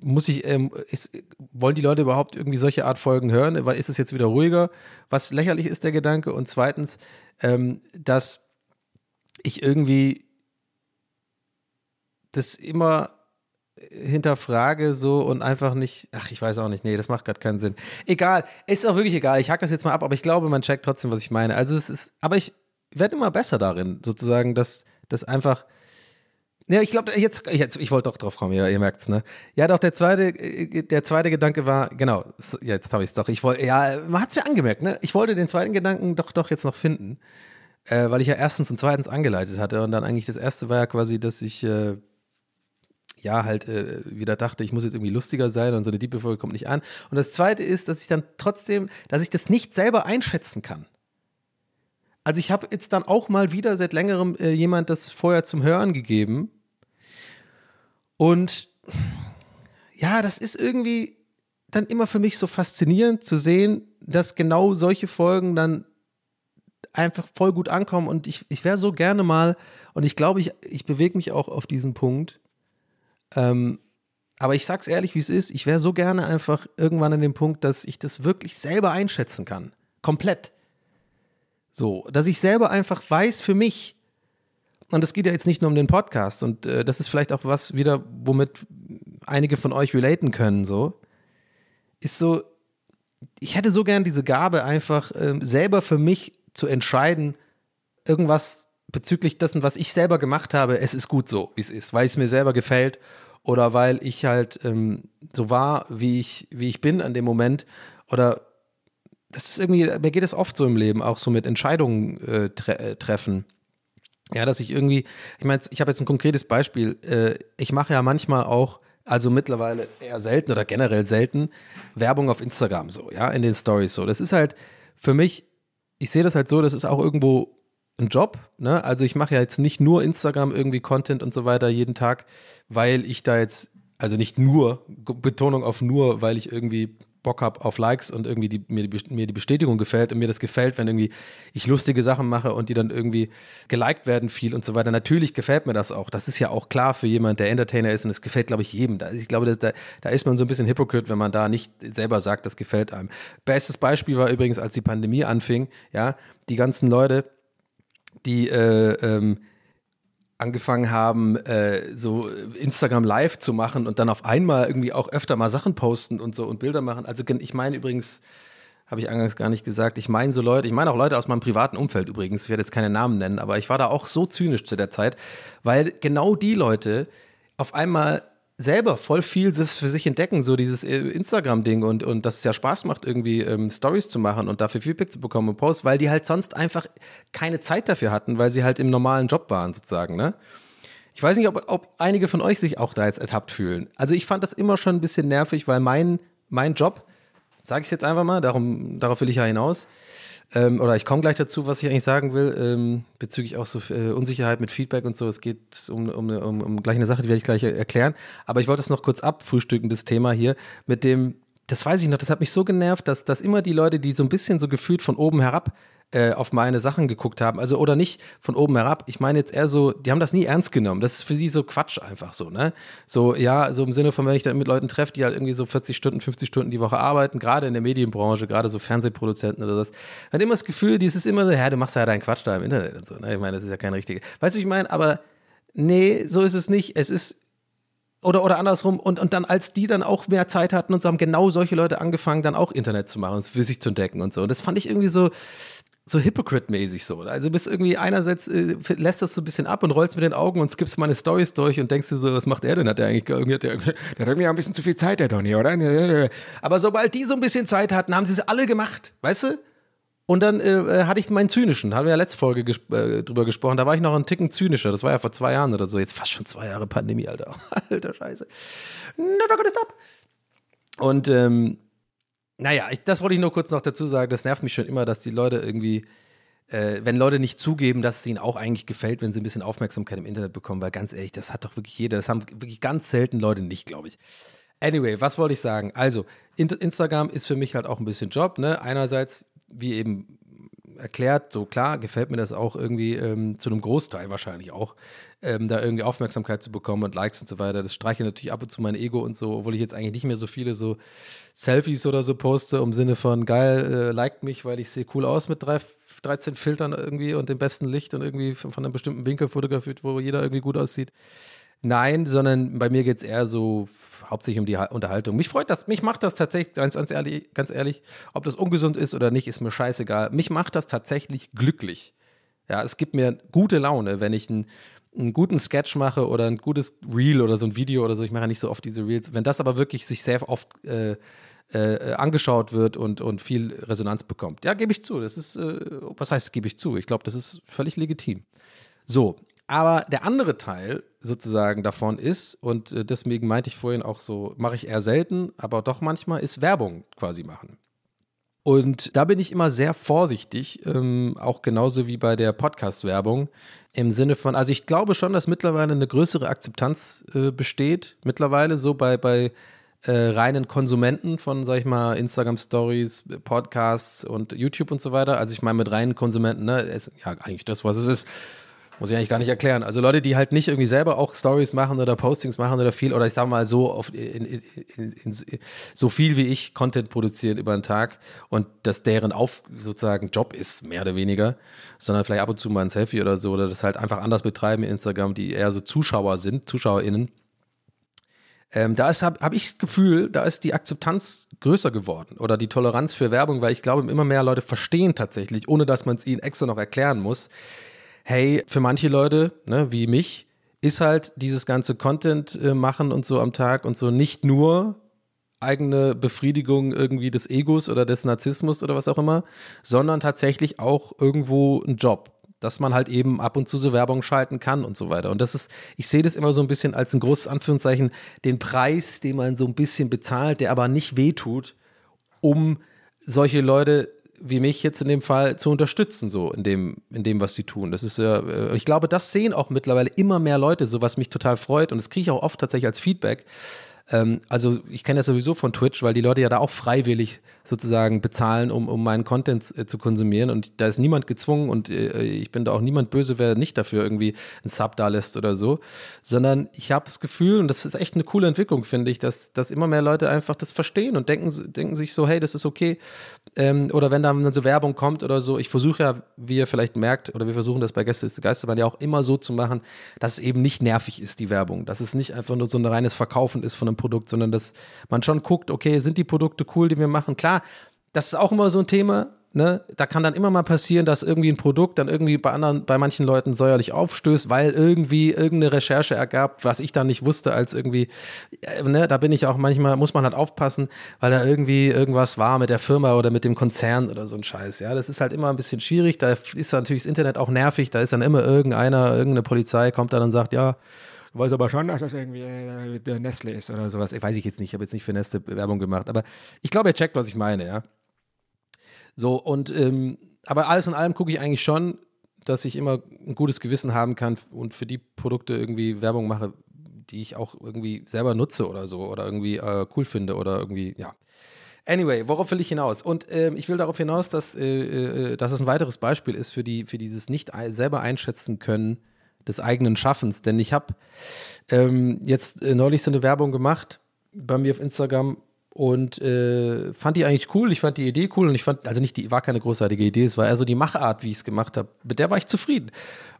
muss ich, ähm, ist, wollen die Leute überhaupt irgendwie solche Art Folgen hören? Ist es jetzt wieder ruhiger? Was lächerlich ist der Gedanke? Und zweitens, ähm, dass ich irgendwie das immer hinterfrage so und einfach nicht, ach, ich weiß auch nicht, nee, das macht gerade keinen Sinn. Egal, ist auch wirklich egal, ich hack das jetzt mal ab, aber ich glaube, man checkt trotzdem, was ich meine. Also es ist, aber ich werde immer besser darin, sozusagen, dass das einfach, ja, ich glaube, jetzt, jetzt, ich wollte doch drauf kommen, ja, ihr merkt's, ne? Ja, doch, der zweite, äh, der zweite Gedanke war, genau, jetzt habe ich es doch, ich wollte, ja, man hat's mir angemerkt, ne? Ich wollte den zweiten Gedanken doch, doch jetzt noch finden, äh, weil ich ja erstens und zweitens angeleitet hatte und dann eigentlich das erste war ja quasi, dass ich, äh, ja, halt äh, wieder dachte, ich muss jetzt irgendwie lustiger sein und so eine diepe Folge kommt nicht an. Und das zweite ist, dass ich dann trotzdem, dass ich das nicht selber einschätzen kann. Also ich habe jetzt dann auch mal wieder seit längerem äh, jemand das vorher zum Hören gegeben. Und ja, das ist irgendwie dann immer für mich so faszinierend zu sehen, dass genau solche Folgen dann einfach voll gut ankommen. Und ich, ich wäre so gerne mal, und ich glaube, ich, ich bewege mich auch auf diesen Punkt, ähm, aber ich sag's ehrlich, wie es ist. Ich wäre so gerne einfach irgendwann an dem Punkt, dass ich das wirklich selber einschätzen kann. Komplett. So, dass ich selber einfach weiß für mich, und es geht ja jetzt nicht nur um den Podcast, und äh, das ist vielleicht auch was wieder, womit einige von euch relaten können, so, ist so, ich hätte so gern diese Gabe, einfach ähm, selber für mich zu entscheiden, irgendwas bezüglich dessen, was ich selber gemacht habe, es ist gut so, wie es ist, weil es mir selber gefällt oder weil ich halt ähm, so war, wie ich, wie ich bin an dem Moment oder das ist irgendwie, mir geht es oft so im Leben, auch so mit Entscheidungen äh, tre äh, treffen. Ja, dass ich irgendwie, ich meine, ich habe jetzt ein konkretes Beispiel. Äh, ich mache ja manchmal auch, also mittlerweile eher selten oder generell selten, Werbung auf Instagram so, ja, in den Stories so. Das ist halt für mich, ich sehe das halt so, das ist auch irgendwo ein Job, ne? Also ich mache ja jetzt nicht nur Instagram irgendwie Content und so weiter jeden Tag, weil ich da jetzt, also nicht nur, Betonung auf nur, weil ich irgendwie Bock habe auf Likes und irgendwie die, mir, die, mir die Bestätigung gefällt und mir das gefällt, wenn irgendwie ich lustige Sachen mache und die dann irgendwie geliked werden viel und so weiter. Natürlich gefällt mir das auch. Das ist ja auch klar für jemand, der Entertainer ist und es gefällt, glaube ich, jedem. Da, ich glaube, da, da ist man so ein bisschen hypocrite, wenn man da nicht selber sagt, das gefällt einem. Bestes Beispiel war übrigens, als die Pandemie anfing, ja, die ganzen Leute, die äh, ähm, angefangen haben, äh, so Instagram Live zu machen und dann auf einmal irgendwie auch öfter mal Sachen posten und so und Bilder machen. Also ich meine übrigens, habe ich eingangs gar nicht gesagt, ich meine so Leute, ich meine auch Leute aus meinem privaten Umfeld übrigens, ich werde jetzt keine Namen nennen, aber ich war da auch so zynisch zu der Zeit, weil genau die Leute, auf einmal selber voll viel für sich entdecken, so dieses äh, Instagram-Ding und, und dass es ja Spaß macht, irgendwie ähm, Stories zu machen und dafür Feedback zu bekommen und Posts, weil die halt sonst einfach keine Zeit dafür hatten, weil sie halt im normalen Job waren, sozusagen, ne? Ich weiß nicht, ob, ob einige von euch sich auch da jetzt ertappt fühlen. Also ich fand das immer schon ein bisschen nervig, weil mein, mein Job, sage ich jetzt einfach mal, darum, darauf will ich ja hinaus, ähm, oder ich komme gleich dazu, was ich eigentlich sagen will, ähm, bezüglich auch so äh, Unsicherheit mit Feedback und so. Es geht um, um, um, um gleich eine Sache, die werde ich gleich erklären. Aber ich wollte es noch kurz abfrühstücken, das Thema hier, mit dem, das weiß ich noch, das hat mich so genervt, dass, dass immer die Leute, die so ein bisschen so gefühlt von oben herab äh, auf meine Sachen geguckt haben. Also, oder nicht von oben herab. Ich meine jetzt eher so, die haben das nie ernst genommen. Das ist für sie so Quatsch einfach so, ne? So, ja, so im Sinne von, wenn ich dann mit Leuten treffe, die halt irgendwie so 40 Stunden, 50 Stunden die Woche arbeiten, gerade in der Medienbranche, gerade so Fernsehproduzenten oder das, hat immer das Gefühl, dieses immer so, ja, du machst ja deinen Quatsch da im Internet und so, ne? Ich meine, das ist ja kein richtiger. Weißt du, ich meine? Aber nee, so ist es nicht. Es ist oder, oder andersrum, und, und dann, als die dann auch mehr Zeit hatten und so haben genau solche Leute angefangen, dann auch Internet zu machen, für sich zu entdecken und so. Und das fand ich irgendwie so, so Hypocrite-mäßig so. Also bist irgendwie einerseits äh, lässt das so ein bisschen ab und rollst mit den Augen und skippst meine Stories durch und denkst dir so, was macht er denn? Hat der eigentlich irgendwie, hat der, der hat irgendwie ein bisschen zu viel Zeit, der Donny, oder? Aber sobald die so ein bisschen Zeit hatten, haben sie es alle gemacht, weißt du? Und dann äh, äh hatte ich meinen zynischen, haben wir ja letzte Folge ges äh, drüber gesprochen, da war ich noch ein Ticken zynischer, das war ja vor zwei Jahren oder so, jetzt fast schon zwei Jahre Pandemie, Alter. Alter Scheiße. Never gonna stop. Und ähm, naja, ich, das wollte ich nur kurz noch dazu sagen. Das nervt mich schon immer, dass die Leute irgendwie, äh, wenn Leute nicht zugeben, dass es ihnen auch eigentlich gefällt, wenn sie ein bisschen Aufmerksamkeit im Internet bekommen, weil ganz ehrlich, das hat doch wirklich jeder. Das haben wirklich ganz selten Leute nicht, glaube ich. Anyway, was wollte ich sagen? Also, Instagram ist für mich halt auch ein bisschen Job. Ne? Einerseits, wie eben erklärt, so klar, gefällt mir das auch irgendwie ähm, zu einem Großteil wahrscheinlich auch, ähm, da irgendwie Aufmerksamkeit zu bekommen und Likes und so weiter. Das streiche natürlich ab und zu mein Ego und so, obwohl ich jetzt eigentlich nicht mehr so viele so Selfies oder so poste, im Sinne von geil, äh, liked mich, weil ich sehe cool aus mit drei, 13 Filtern irgendwie und dem besten Licht und irgendwie von, von einem bestimmten Winkel fotografiert, wo jeder irgendwie gut aussieht. Nein, sondern bei mir geht es eher so hauptsächlich um die Unterhaltung. Mich freut das, mich macht das tatsächlich, ganz, ganz, ehrlich, ganz ehrlich, ob das ungesund ist oder nicht, ist mir scheißegal. Mich macht das tatsächlich glücklich. Ja, es gibt mir gute Laune, wenn ich einen, einen guten Sketch mache oder ein gutes Reel oder so ein Video oder so. Ich mache ja nicht so oft diese Reels. Wenn das aber wirklich sich sehr oft äh, äh, angeschaut wird und, und viel Resonanz bekommt. Ja, gebe ich zu. Das ist, äh, was heißt, gebe ich zu? Ich glaube, das ist völlig legitim. So, aber der andere Teil sozusagen davon ist, und äh, deswegen meinte ich vorhin auch so, mache ich eher selten, aber doch manchmal, ist Werbung quasi machen. Und da bin ich immer sehr vorsichtig, ähm, auch genauso wie bei der Podcast-Werbung, im Sinne von, also ich glaube schon, dass mittlerweile eine größere Akzeptanz äh, besteht, mittlerweile so bei, bei äh, reinen Konsumenten von, sag ich mal, Instagram-Stories, Podcasts und YouTube und so weiter. Also ich meine mit reinen Konsumenten, ne, ist ja eigentlich das, was es ist. Muss ich eigentlich gar nicht erklären. Also Leute, die halt nicht irgendwie selber auch Stories machen oder Postings machen oder viel, oder ich sag mal so, auf, in, in, in, so viel wie ich Content produzieren über den Tag und dass deren auf sozusagen Job ist, mehr oder weniger, sondern vielleicht ab und zu mal ein Selfie oder so, oder das halt einfach anders betreiben in Instagram, die eher so Zuschauer sind, ZuschauerInnen. Ähm, da habe hab ich das Gefühl, da ist die Akzeptanz größer geworden oder die Toleranz für Werbung, weil ich glaube, immer mehr Leute verstehen tatsächlich, ohne dass man es ihnen extra noch erklären muss, hey, für manche Leute, ne, wie mich, ist halt dieses ganze Content äh, machen und so am Tag und so nicht nur eigene Befriedigung irgendwie des Egos oder des Narzissmus oder was auch immer, sondern tatsächlich auch irgendwo ein Job, dass man halt eben ab und zu so Werbung schalten kann und so weiter. Und das ist, ich sehe das immer so ein bisschen als ein großes Anführungszeichen, den Preis, den man so ein bisschen bezahlt, der aber nicht wehtut, um solche Leute wie mich jetzt in dem Fall zu unterstützen, so in dem, in dem, was sie tun. Das ist ja, äh, ich glaube, das sehen auch mittlerweile immer mehr Leute, so was mich total freut. Und das kriege ich auch oft tatsächlich als Feedback, ähm, also ich kenne das sowieso von Twitch, weil die Leute ja da auch freiwillig sozusagen bezahlen, um, um meinen Content äh, zu konsumieren. Und da ist niemand gezwungen und äh, ich bin da auch niemand böse, wer nicht dafür irgendwie einen Sub da lässt oder so. Sondern ich habe das Gefühl, und das ist echt eine coole Entwicklung, finde ich, dass, dass immer mehr Leute einfach das verstehen und denken, denken sich so, hey, das ist okay. Ähm, oder wenn dann so Werbung kommt oder so, ich versuche ja, wie ihr vielleicht merkt, oder wir versuchen das bei Gäste ist Geisterbahn ja auch immer so zu machen, dass es eben nicht nervig ist, die Werbung. Dass es nicht einfach nur so ein reines Verkaufen ist von einem Produkt, sondern dass man schon guckt, okay, sind die Produkte cool, die wir machen? Klar, das ist auch immer so ein Thema. Ne, da kann dann immer mal passieren, dass irgendwie ein Produkt dann irgendwie bei anderen, bei manchen Leuten säuerlich aufstößt, weil irgendwie irgendeine Recherche ergab, was ich dann nicht wusste, als irgendwie, äh, ne, da bin ich auch manchmal, muss man halt aufpassen, weil da irgendwie irgendwas war mit der Firma oder mit dem Konzern oder so ein Scheiß. Ja, das ist halt immer ein bisschen schwierig. Da ist natürlich das Internet auch nervig. Da ist dann immer irgendeiner, irgendeine Polizei kommt dann und sagt, ja, du weißt aber schon, dass das irgendwie äh, Nestle ist oder sowas. Ich weiß ich jetzt nicht. Ich habe jetzt nicht für Nestle Werbung gemacht, aber ich glaube, er checkt, was ich meine, ja. So, und ähm, aber alles in allem gucke ich eigentlich schon, dass ich immer ein gutes Gewissen haben kann und für die Produkte irgendwie Werbung mache, die ich auch irgendwie selber nutze oder so oder irgendwie äh, cool finde oder irgendwie, ja. Anyway, worauf will ich hinaus? Und ähm, ich will darauf hinaus, dass, äh, äh, dass es ein weiteres Beispiel ist für, die, für dieses nicht selber einschätzen können des eigenen Schaffens. Denn ich habe ähm, jetzt äh, neulich so eine Werbung gemacht bei mir auf Instagram und äh, fand die eigentlich cool. Ich fand die Idee cool und ich fand, also nicht die, war keine großartige Idee, es war eher so die Machart, wie ich es gemacht habe. Mit der war ich zufrieden,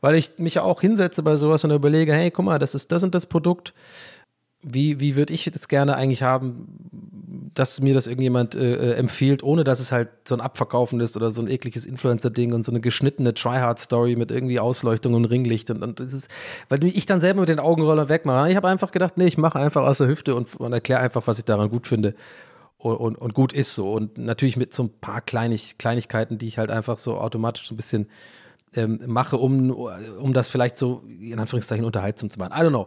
weil ich mich ja auch hinsetze bei sowas und überlege, hey, guck mal, das ist das und das Produkt. Wie, wie würde ich das gerne eigentlich haben, dass mir das irgendjemand äh, äh, empfiehlt, ohne dass es halt so ein Abverkaufen ist oder so ein ekliges Influencer-Ding und so eine geschnittene Tryhard-Story mit irgendwie Ausleuchtung und Ringlicht und, und das ist, weil ich dann selber mit den Augenrollern wegmache. Ich habe einfach gedacht, nee, ich mache einfach aus der Hüfte und, und erkläre einfach, was ich daran gut finde und, und, und gut ist so. Und natürlich mit so ein paar Kleinig, Kleinigkeiten, die ich halt einfach so automatisch so ein bisschen ähm, mache, um, um das vielleicht so in Anführungszeichen unterhaltsam zu machen. I don't know.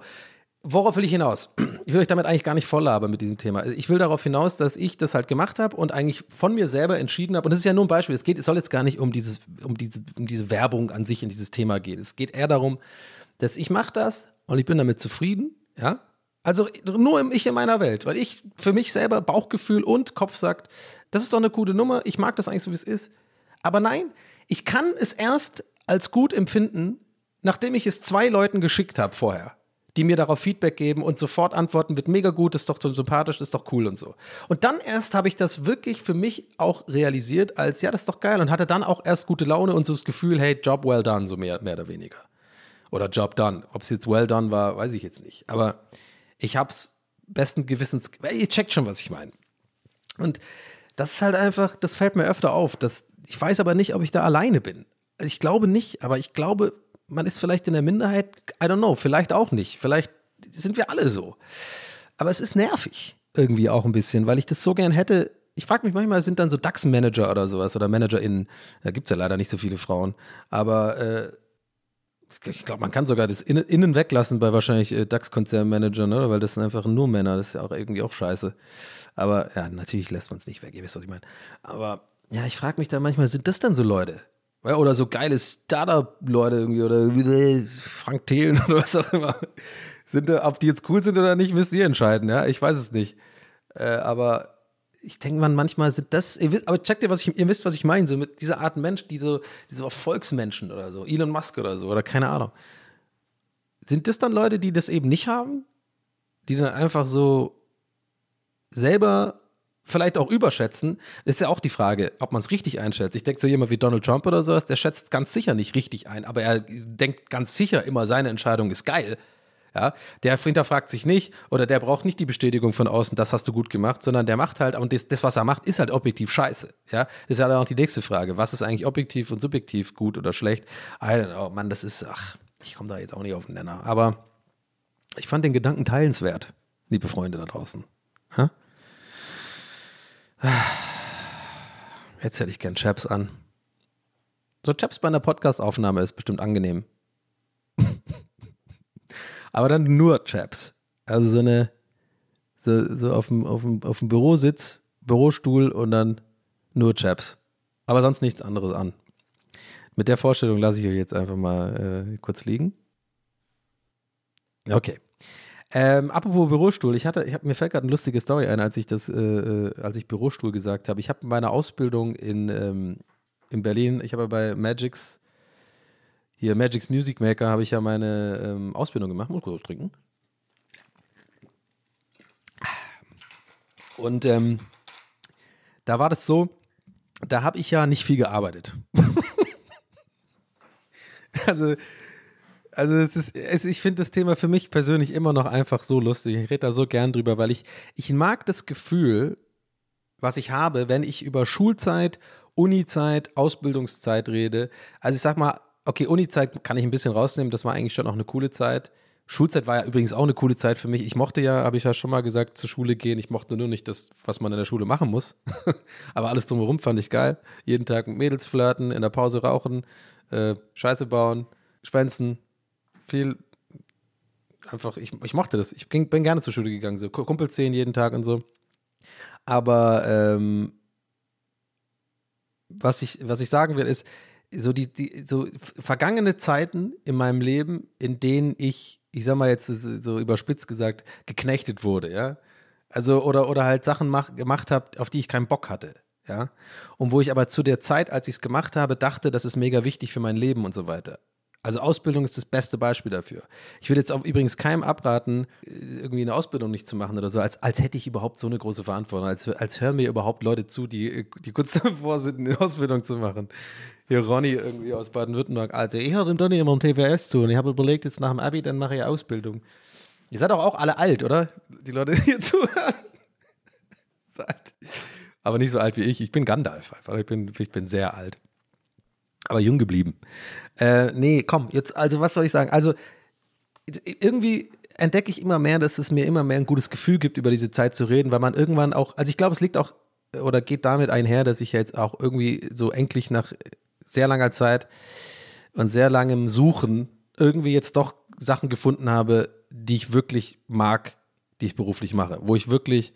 Worauf will ich hinaus? Ich will euch damit eigentlich gar nicht voll labern mit diesem Thema. Ich will darauf hinaus, dass ich das halt gemacht habe und eigentlich von mir selber entschieden habe. Und das ist ja nur ein Beispiel. Es geht, es soll jetzt gar nicht um dieses, um diese, um diese Werbung an sich in dieses Thema gehen. Es geht eher darum, dass ich mache das und ich bin damit zufrieden, ja. Also nur im Ich in meiner Welt, weil ich für mich selber Bauchgefühl und Kopf sagt, das ist doch eine coole Nummer, ich mag das eigentlich so, wie es ist. Aber nein, ich kann es erst als gut empfinden, nachdem ich es zwei Leuten geschickt habe vorher, die mir darauf Feedback geben und sofort antworten, wird mega gut, ist doch so sympathisch, ist doch cool und so. Und dann erst habe ich das wirklich für mich auch realisiert als, ja, das ist doch geil und hatte dann auch erst gute Laune und so das Gefühl, hey, Job well done, so mehr, mehr oder weniger. Oder Job done. Ob es jetzt well done war, weiß ich jetzt nicht. Aber ich habe es besten Gewissens, ihr checkt schon, was ich meine. Und das ist halt einfach, das fällt mir öfter auf. Das, ich weiß aber nicht, ob ich da alleine bin. Also Ich glaube nicht, aber ich glaube, man ist vielleicht in der Minderheit, I don't know, vielleicht auch nicht. Vielleicht sind wir alle so. Aber es ist nervig irgendwie auch ein bisschen, weil ich das so gern hätte. Ich frage mich manchmal, sind dann so DAX-Manager oder sowas oder ManagerInnen, da gibt es ja leider nicht so viele Frauen, aber äh, ich glaube, man kann sogar das Innen, Innen weglassen bei wahrscheinlich äh, DAX-Konzernmanagern, ne? weil das sind einfach nur Männer, das ist ja auch irgendwie auch scheiße. Aber ja, natürlich lässt man es nicht weg, ihr wisst, was ich meine. Aber ja, ich frage mich da manchmal, sind das dann so Leute? Oder so geile Startup-Leute irgendwie oder Frank Thelen oder was auch immer. Sind, ob die jetzt cool sind oder nicht, müsst ihr entscheiden, ja. Ich weiß es nicht. Äh, aber ich denke man manchmal sind das, wisst, aber checkt ihr, was ich, ihr wisst, was ich meine, so mit dieser Art Mensch, diese, diese Erfolgsmenschen oder so, Elon Musk oder so, oder keine Ahnung. Sind das dann Leute, die das eben nicht haben? Die dann einfach so selber vielleicht auch überschätzen, ist ja auch die Frage, ob man es richtig einschätzt. Ich denke, so jemand wie Donald Trump oder sowas, der schätzt ganz sicher nicht richtig ein, aber er denkt ganz sicher immer, seine Entscheidung ist geil. Ja, der hinterfragt sich nicht oder der braucht nicht die Bestätigung von außen, das hast du gut gemacht, sondern der macht halt, und das, das was er macht, ist halt objektiv scheiße. Ja, das ist ja dann auch die nächste Frage. Was ist eigentlich objektiv und subjektiv gut oder schlecht? I don't know, Mann, das ist, ach, ich komme da jetzt auch nicht auf den Nenner. Aber ich fand den Gedanken teilenswert, liebe Freunde da draußen. Hä? Jetzt hätte ich gern Chaps an. So Chaps bei einer Podcast-Aufnahme ist bestimmt angenehm. Aber dann nur Chaps. Also so eine, so, so auf dem, auf dem, auf dem Bürositz, Bürostuhl und dann nur Chaps. Aber sonst nichts anderes an. Mit der Vorstellung lasse ich euch jetzt einfach mal äh, kurz liegen. Okay. Ähm, apropos Bürostuhl, ich hatte, ich hab, mir fällt gerade eine lustige Story ein, als ich das, äh, äh, als ich Bürostuhl gesagt habe. Ich habe meine Ausbildung in, ähm, in Berlin, ich habe bei Magix, hier Magix Music Maker, habe ich ja meine ähm, Ausbildung gemacht. Muss kurz trinken. Und ähm, da war das so, da habe ich ja nicht viel gearbeitet. also also es ist, es, ich finde das Thema für mich persönlich immer noch einfach so lustig. Ich rede da so gern drüber, weil ich, ich mag das Gefühl, was ich habe, wenn ich über Schulzeit Uni-Zeit, Ausbildungszeit rede. Also ich sag mal, okay, Uni-Zeit kann ich ein bisschen rausnehmen, das war eigentlich schon auch eine coole Zeit. Schulzeit war ja übrigens auch eine coole Zeit für mich. Ich mochte ja, habe ich ja schon mal gesagt, zur Schule gehen. Ich mochte nur nicht das, was man in der Schule machen muss. Aber alles drumherum fand ich geil. Jeden Tag mit Mädels flirten, in der Pause rauchen, äh, Scheiße bauen, schwänzen, viel. Einfach, ich, ich mochte das. Ich ging, bin gerne zur Schule gegangen, so Kumpels sehen jeden Tag und so. Aber ähm, was, ich, was ich sagen will, ist, so die, die so vergangene Zeiten in meinem Leben, in denen ich ich sag mal jetzt so überspitzt gesagt, geknechtet wurde, ja. Also, oder, oder halt Sachen mach, gemacht habe, auf die ich keinen Bock hatte, ja. Und wo ich aber zu der Zeit, als ich es gemacht habe, dachte, das ist mega wichtig für mein Leben und so weiter. Also Ausbildung ist das beste Beispiel dafür. Ich würde jetzt auch übrigens keinem abraten, irgendwie eine Ausbildung nicht zu machen oder so, als, als hätte ich überhaupt so eine große Verantwortung, als, als hören mir überhaupt Leute zu, die, die kurz davor sind, eine Ausbildung zu machen hier Ronny irgendwie aus Baden-Württemberg. Also ich höre dem Donny immer im TWS zu und ich habe überlegt, jetzt nach dem Abi, dann mache ich Ausbildung. Ihr seid doch auch alle alt, oder? Die Leute, die hier zuhören. Aber nicht so alt wie ich. Ich bin Gandalf einfach. Ich bin, ich bin sehr alt. Aber jung geblieben. Äh, nee, komm, jetzt, also was soll ich sagen? Also irgendwie entdecke ich immer mehr, dass es mir immer mehr ein gutes Gefühl gibt, über diese Zeit zu reden, weil man irgendwann auch, also ich glaube, es liegt auch oder geht damit einher, dass ich jetzt auch irgendwie so endlich nach sehr langer Zeit und sehr langem Suchen irgendwie jetzt doch Sachen gefunden habe, die ich wirklich mag, die ich beruflich mache, wo ich wirklich,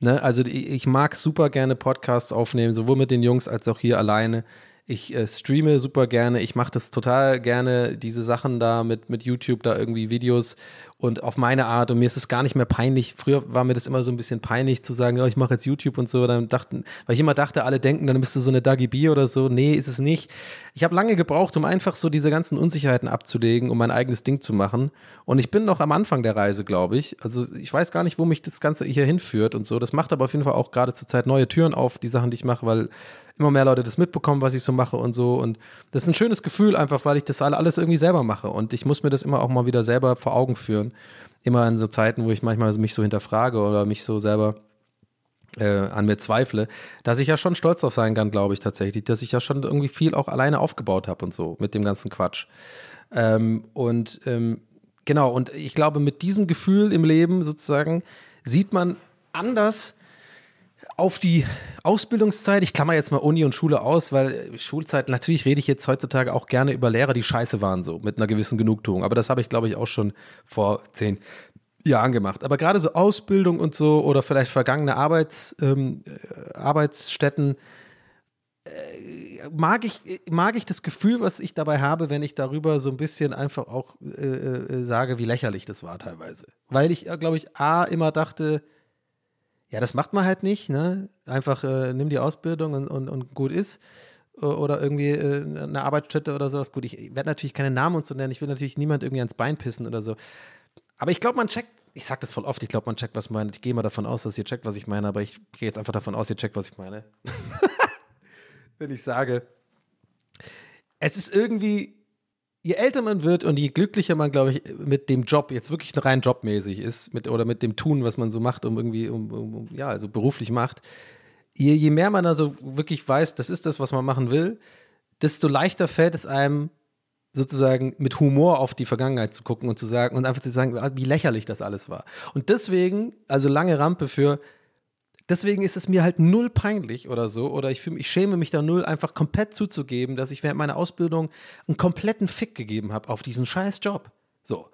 ne, also ich mag super gerne Podcasts aufnehmen, sowohl mit den Jungs als auch hier alleine. Ich äh, streame super gerne. Ich mache das total gerne, diese Sachen da mit, mit YouTube, da irgendwie Videos und auf meine Art. Und mir ist es gar nicht mehr peinlich. Früher war mir das immer so ein bisschen peinlich zu sagen, ja, ich mache jetzt YouTube und so. Dann dachten, weil ich immer dachte, alle denken, dann bist du so eine Dagi B oder so. Nee, ist es nicht. Ich habe lange gebraucht, um einfach so diese ganzen Unsicherheiten abzulegen, um mein eigenes Ding zu machen. Und ich bin noch am Anfang der Reise, glaube ich. Also ich weiß gar nicht, wo mich das Ganze hier hinführt und so. Das macht aber auf jeden Fall auch gerade zur Zeit neue Türen auf, die Sachen, die ich mache, weil immer mehr Leute das mitbekommen, was ich so mache und so. Und das ist ein schönes Gefühl einfach, weil ich das alles irgendwie selber mache. Und ich muss mir das immer auch mal wieder selber vor Augen führen. Immer in so Zeiten, wo ich manchmal mich so hinterfrage oder mich so selber äh, an mir zweifle, dass ich ja schon stolz auf sein kann, glaube ich tatsächlich, dass ich ja schon irgendwie viel auch alleine aufgebaut habe und so mit dem ganzen Quatsch. Ähm, und ähm, genau, und ich glaube, mit diesem Gefühl im Leben sozusagen sieht man anders auf die Ausbildungszeit, ich klammer jetzt mal Uni und Schule aus, weil Schulzeit, natürlich rede ich jetzt heutzutage auch gerne über Lehrer, die scheiße waren, so mit einer gewissen Genugtuung. Aber das habe ich, glaube ich, auch schon vor zehn Jahren gemacht. Aber gerade so Ausbildung und so oder vielleicht vergangene Arbeits, ähm, äh, Arbeitsstätten, äh, mag, ich, mag ich das Gefühl, was ich dabei habe, wenn ich darüber so ein bisschen einfach auch äh, äh sage, wie lächerlich das war teilweise. Weil ich, äh, glaube ich, A, immer dachte, ja, das macht man halt nicht, ne? Einfach äh, nimm die Ausbildung und, und, und gut ist. Oder irgendwie äh, eine Arbeitsstätte oder sowas. Gut, ich werde natürlich keine Namen und so nennen. Ich will natürlich niemand irgendwie ans Bein pissen oder so. Aber ich glaube, man checkt, ich sage das voll oft, ich glaube, man checkt, was man meint. Ich gehe mal davon aus, dass ihr checkt, was ich meine, aber ich gehe jetzt einfach davon aus, ihr checkt, was ich meine. Wenn ich sage, es ist irgendwie je älter man wird und je glücklicher man, glaube ich, mit dem Job, jetzt wirklich rein jobmäßig ist, mit, oder mit dem Tun, was man so macht, um irgendwie, um, um, ja, also beruflich macht, je, je mehr man also wirklich weiß, das ist das, was man machen will, desto leichter fällt es einem, sozusagen mit Humor auf die Vergangenheit zu gucken und zu sagen und einfach zu sagen, wie lächerlich das alles war. Und deswegen, also lange Rampe für, Deswegen ist es mir halt null peinlich oder so, oder ich, fühl, ich schäme mich da null, einfach komplett zuzugeben, dass ich während meiner Ausbildung einen kompletten Fick gegeben habe auf diesen scheiß Job. So.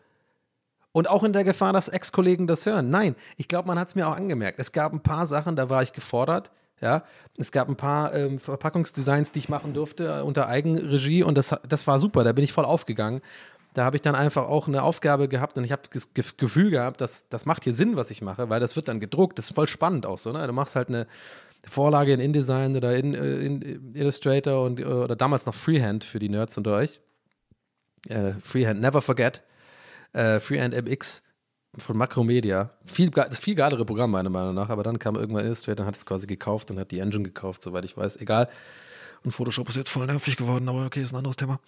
Und auch in der Gefahr, dass Ex-Kollegen das hören. Nein, ich glaube, man hat es mir auch angemerkt. Es gab ein paar Sachen, da war ich gefordert. Ja, es gab ein paar ähm, Verpackungsdesigns, die ich machen durfte äh, unter Eigenregie und das, das war super. Da bin ich voll aufgegangen da habe ich dann einfach auch eine Aufgabe gehabt und ich habe das Gefühl gehabt, dass das macht hier Sinn, was ich mache, weil das wird dann gedruckt. Das ist voll spannend auch so. Ne? Du machst halt eine Vorlage in InDesign oder in, äh, in Illustrator und, oder damals noch Freehand für die Nerds unter euch. Äh, Freehand, never forget. Äh, Freehand MX von Macromedia. Viel, das viel geilere Programm, meiner Meinung nach, aber dann kam irgendwann Illustrator und hat es quasi gekauft und hat die Engine gekauft, soweit ich weiß. Egal. Und Photoshop ist jetzt voll nervig geworden, aber okay, ist ein anderes Thema.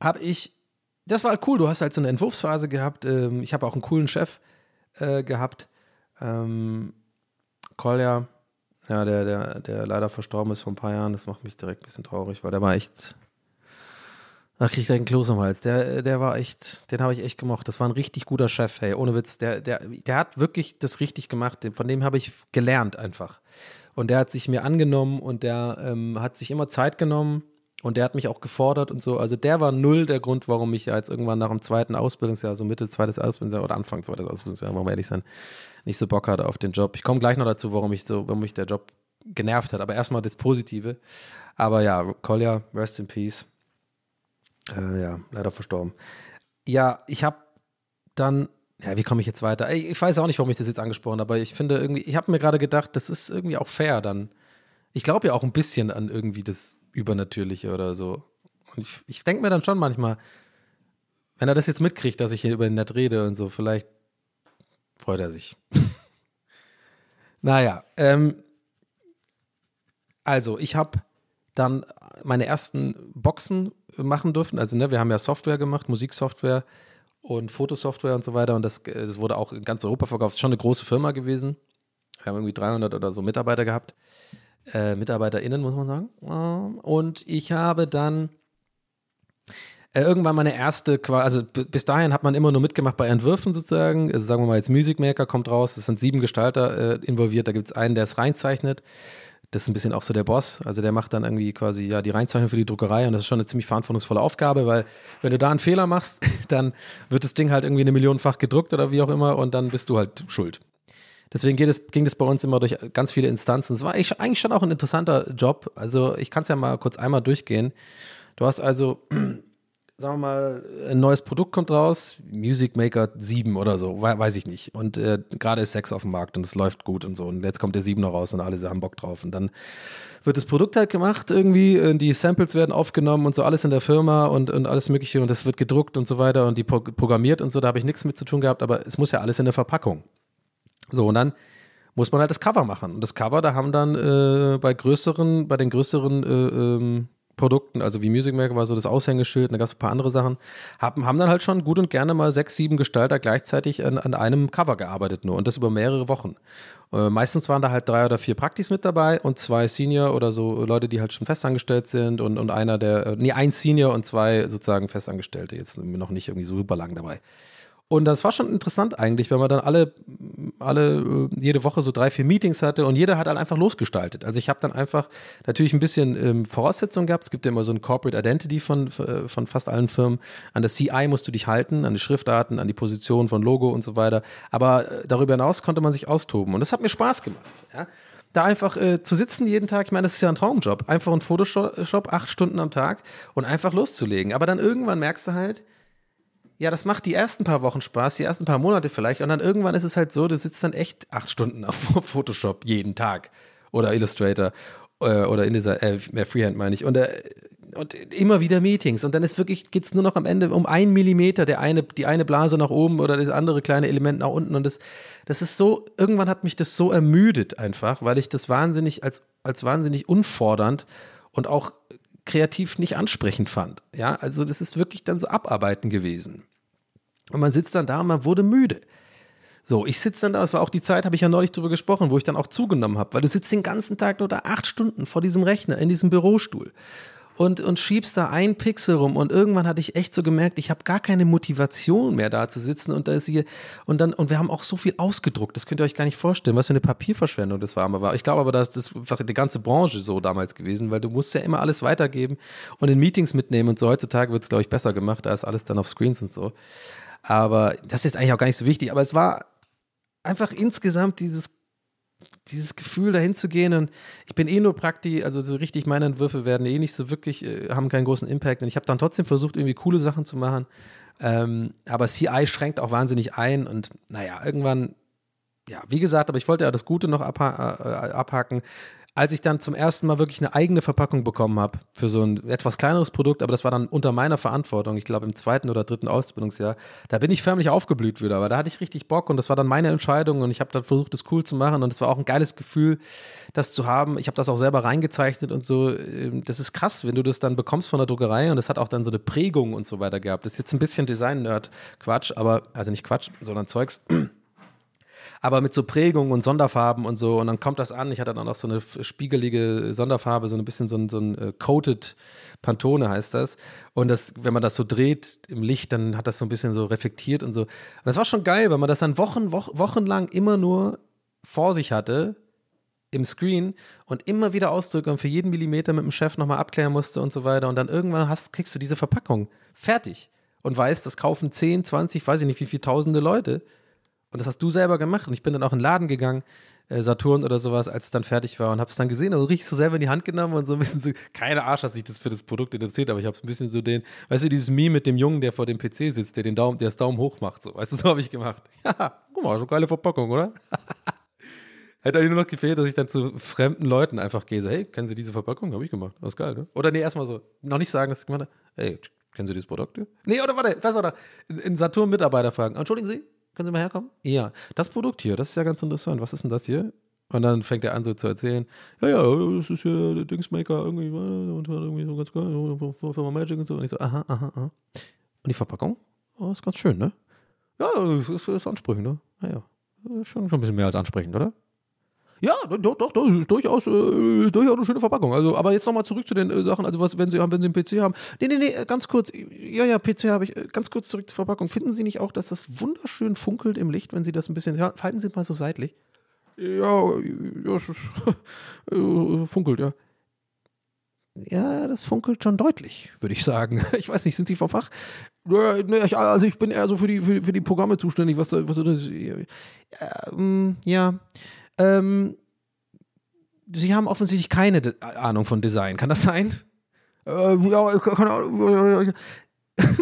Habe ich das war halt cool. Du hast halt so eine Entwurfsphase gehabt. Ähm, ich habe auch einen coolen Chef äh, gehabt. Ähm, Kolja, Ja, der, der, der leider verstorben ist vor ein paar Jahren, das macht mich direkt ein bisschen traurig, weil der war echt. Da krieg ich direkt einen Kloß am Hals. Der, der war echt, den habe ich echt gemocht. Das war ein richtig guter Chef, hey, ohne Witz. Der, der, der hat wirklich das richtig gemacht. Von dem habe ich gelernt einfach. Und der hat sich mir angenommen und der ähm, hat sich immer Zeit genommen und der hat mich auch gefordert und so. Also der war null der Grund, warum ich jetzt irgendwann nach dem zweiten Ausbildungsjahr, so Mitte zweites Ausbildungsjahr oder Anfang zweites Ausbildungsjahr, wollen wir ehrlich sein, nicht so Bock hatte auf den Job. Ich komme gleich noch dazu, warum ich so, warum mich der Job genervt hat. Aber erstmal das Positive. Aber ja, Kolja, rest in peace. Äh, ja, leider verstorben. Ja, ich habe dann, ja, wie komme ich jetzt weiter? Ich, weiß auch nicht, warum ich das jetzt angesprochen habe, aber ich finde irgendwie, ich habe mir gerade gedacht, das ist irgendwie auch fair dann. Ich glaube ja auch ein bisschen an irgendwie das Übernatürliche oder so. Und ich, ich denke mir dann schon manchmal, wenn er das jetzt mitkriegt, dass ich hier über den Net rede und so, vielleicht freut er sich. naja, ähm, also ich habe dann meine ersten Boxen machen dürfen. Also ne, wir haben ja Software gemacht, Musiksoftware und Fotosoftware und so weiter. Und das, das wurde auch in ganz Europa verkauft. Ist schon eine große Firma gewesen. Wir haben irgendwie 300 oder so Mitarbeiter gehabt. Äh, MitarbeiterInnen, muss man sagen. Ähm, und ich habe dann äh, irgendwann meine erste, also bis dahin hat man immer nur mitgemacht bei Entwürfen sozusagen. Also sagen wir mal jetzt Music Maker kommt raus, es sind sieben Gestalter äh, involviert, da gibt es einen, der es reinzeichnet. Das ist ein bisschen auch so der Boss. Also der macht dann irgendwie quasi ja die Reinzeichnung für die Druckerei und das ist schon eine ziemlich verantwortungsvolle Aufgabe, weil wenn du da einen Fehler machst, dann wird das Ding halt irgendwie eine Millionenfach gedruckt oder wie auch immer und dann bist du halt schuld. Deswegen es, ging das bei uns immer durch ganz viele Instanzen. Es war eigentlich schon auch ein interessanter Job. Also ich kann es ja mal kurz einmal durchgehen. Du hast also sagen wir mal, ein neues Produkt kommt raus, Music Maker 7 oder so, weiß ich nicht. Und äh, gerade ist Sex auf dem Markt und es läuft gut und so. Und jetzt kommt der 7 noch raus und alle haben Bock drauf. Und dann wird das Produkt halt gemacht irgendwie, äh, die Samples werden aufgenommen und so alles in der Firma und, und alles Mögliche und das wird gedruckt und so weiter und die programmiert und so, da habe ich nichts mit zu tun gehabt, aber es muss ja alles in der Verpackung. So, und dann muss man halt das Cover machen. Und das Cover, da haben dann äh, bei größeren, bei den größeren äh, ähm, Produkten, also wie Music Maker war so das Aushängeschild, und da gab es ein paar andere Sachen, haben, haben dann halt schon gut und gerne mal sechs, sieben Gestalter gleichzeitig an, an einem Cover gearbeitet nur und das über mehrere Wochen. Äh, meistens waren da halt drei oder vier Praktis mit dabei und zwei Senior oder so Leute, die halt schon festangestellt sind und, und einer der, äh, nee, ein Senior und zwei sozusagen Festangestellte, jetzt noch nicht irgendwie super lang dabei. Und das war schon interessant eigentlich, wenn man dann alle, alle, äh, jede Woche so drei, vier Meetings hatte und jeder hat dann einfach losgestaltet. Also ich habe dann einfach natürlich ein bisschen ähm, Voraussetzungen gehabt. Es gibt ja immer so ein Corporate Identity von, äh, von fast allen Firmen. An der CI musst du dich halten, an die Schriftarten, an die Position von Logo und so weiter. Aber äh, darüber hinaus konnte man sich austoben. Und das hat mir Spaß gemacht. Ja? da einfach äh, zu sitzen jeden Tag, ich meine, das ist ja ein Traumjob, einfach ein Photoshop acht Stunden am Tag und einfach loszulegen. Aber dann irgendwann merkst du halt, ja, das macht die ersten paar Wochen Spaß, die ersten paar Monate vielleicht. Und dann irgendwann ist es halt so, du sitzt dann echt acht Stunden auf Photoshop jeden Tag oder Illustrator äh, oder in dieser äh, Freehand meine ich. Und, äh, und immer wieder Meetings. Und dann ist wirklich, geht es nur noch am Ende um einen Millimeter, der eine, die eine Blase nach oben oder das andere kleine Element nach unten. Und das, das ist so, irgendwann hat mich das so ermüdet einfach, weil ich das wahnsinnig als, als wahnsinnig unfordernd und auch kreativ nicht ansprechend fand. Ja, also das ist wirklich dann so Abarbeiten gewesen. Und man sitzt dann da und man wurde müde. So, ich sitze dann da, das war auch die Zeit, habe ich ja neulich drüber gesprochen, wo ich dann auch zugenommen habe, weil du sitzt den ganzen Tag nur da acht Stunden vor diesem Rechner, in diesem Bürostuhl und, und schiebst da ein Pixel rum und irgendwann hatte ich echt so gemerkt, ich habe gar keine Motivation mehr da zu sitzen und da ist hier und dann und wir haben auch so viel ausgedruckt, das könnt ihr euch gar nicht vorstellen, was für eine Papierverschwendung das war. Aber ich glaube aber, dass das war die ganze Branche so damals gewesen, weil du musst ja immer alles weitergeben und in Meetings mitnehmen und so heutzutage wird es glaube ich besser gemacht, da ist alles dann auf Screens und so. Aber das ist eigentlich auch gar nicht so wichtig. Aber es war einfach insgesamt dieses, dieses Gefühl, dahin zu gehen. Und ich bin eh nur praktisch, also so richtig meine Entwürfe werden eh nicht so wirklich, äh, haben keinen großen Impact. Und ich habe dann trotzdem versucht, irgendwie coole Sachen zu machen. Ähm, aber CI schränkt auch wahnsinnig ein. Und naja, irgendwann ja, wie gesagt, aber ich wollte ja das Gute noch abha äh, abhaken als ich dann zum ersten Mal wirklich eine eigene Verpackung bekommen habe für so ein etwas kleineres Produkt, aber das war dann unter meiner Verantwortung, ich glaube im zweiten oder dritten Ausbildungsjahr, da bin ich förmlich aufgeblüht wieder, aber da hatte ich richtig Bock und das war dann meine Entscheidung und ich habe dann versucht, das cool zu machen und es war auch ein geiles Gefühl, das zu haben. Ich habe das auch selber reingezeichnet und so. Ähm, das ist krass, wenn du das dann bekommst von der Druckerei und das hat auch dann so eine Prägung und so weiter gehabt. Das ist jetzt ein bisschen Design-Nerd-Quatsch, aber, also nicht Quatsch, sondern Zeugs. Aber mit so Prägungen und Sonderfarben und so. Und dann kommt das an. Ich hatte dann auch so eine spiegelige Sonderfarbe, so ein bisschen so ein, so ein äh, Coated Pantone heißt das. Und das, wenn man das so dreht im Licht, dann hat das so ein bisschen so reflektiert und so. Und das war schon geil, weil man das dann Wochen, Wochen, wochenlang immer nur vor sich hatte im Screen und immer wieder ausdrücke und für jeden Millimeter mit dem Chef nochmal abklären musste und so weiter. Und dann irgendwann hast, kriegst du diese Verpackung fertig und weißt, das kaufen 10, 20, weiß ich nicht, wie viele tausende Leute. Und das hast du selber gemacht. Und ich bin dann auch in den Laden gegangen, äh, Saturn oder sowas, als es dann fertig war und habe es dann gesehen. Also richtig so selber in die Hand genommen und so ein bisschen so, keine Arsch hat sich das für das Produkt interessiert, aber ich habe es ein bisschen so den, weißt du, dieses Meme mit dem Jungen, der vor dem PC sitzt, der den Daumen, der das Daumen hoch macht. So, weißt du, so habe ich gemacht. Ja, guck mal, so geile Verpackung, oder? Hätte eigentlich nur noch gefehlt, dass ich dann zu fremden Leuten einfach gehe, so, hey, kennen Sie diese Verpackung? Habe ich gemacht. Das ist geil, ne? Oder nee, erstmal so, noch nicht sagen, dass ich gemacht habe, hey, kennen Sie dieses Produkt? Nee, oder warte, was oder? In Saturn Mitarbeiter fragen. Entschuldigen Sie, können Sie mal herkommen? Ja, das Produkt hier, das ist ja ganz interessant. Was ist denn das hier? Und dann fängt er an so zu erzählen, ja, ja, das ist ja der Dingsmaker irgendwie, und irgendwie so ganz geil, Firma Magic und so. Und ich so, aha, aha, aha. Und die Verpackung? Oh, ist ganz schön, ne? Ja, ist, ist ansprechend, ne? Naja, schon, schon ein bisschen mehr als ansprechend, oder? Ja, doch, doch, doch, ist durchaus, äh, durchaus eine schöne Verpackung. Also, aber jetzt nochmal zurück zu den äh, Sachen. Also, was, wenn Sie haben, wenn Sie einen PC haben. Nee, nee, nee, ganz kurz. Ja, ja, PC habe ich. Äh, ganz kurz zurück zur Verpackung. Finden Sie nicht auch, dass das wunderschön funkelt im Licht, wenn Sie das ein bisschen. Ja, falten Sie mal so seitlich. Ja, ja, äh, funkelt, ja. Ja, das funkelt schon deutlich, würde ich sagen. Ich weiß nicht, sind Sie vom Fach? Ich, also ich bin eher so für die, für, für die Programme zuständig, was, was das. Ja, ja. Ähm, Sie haben offensichtlich keine De Ahnung von Design. Kann das sein? Äh, ja, keine Ahnung.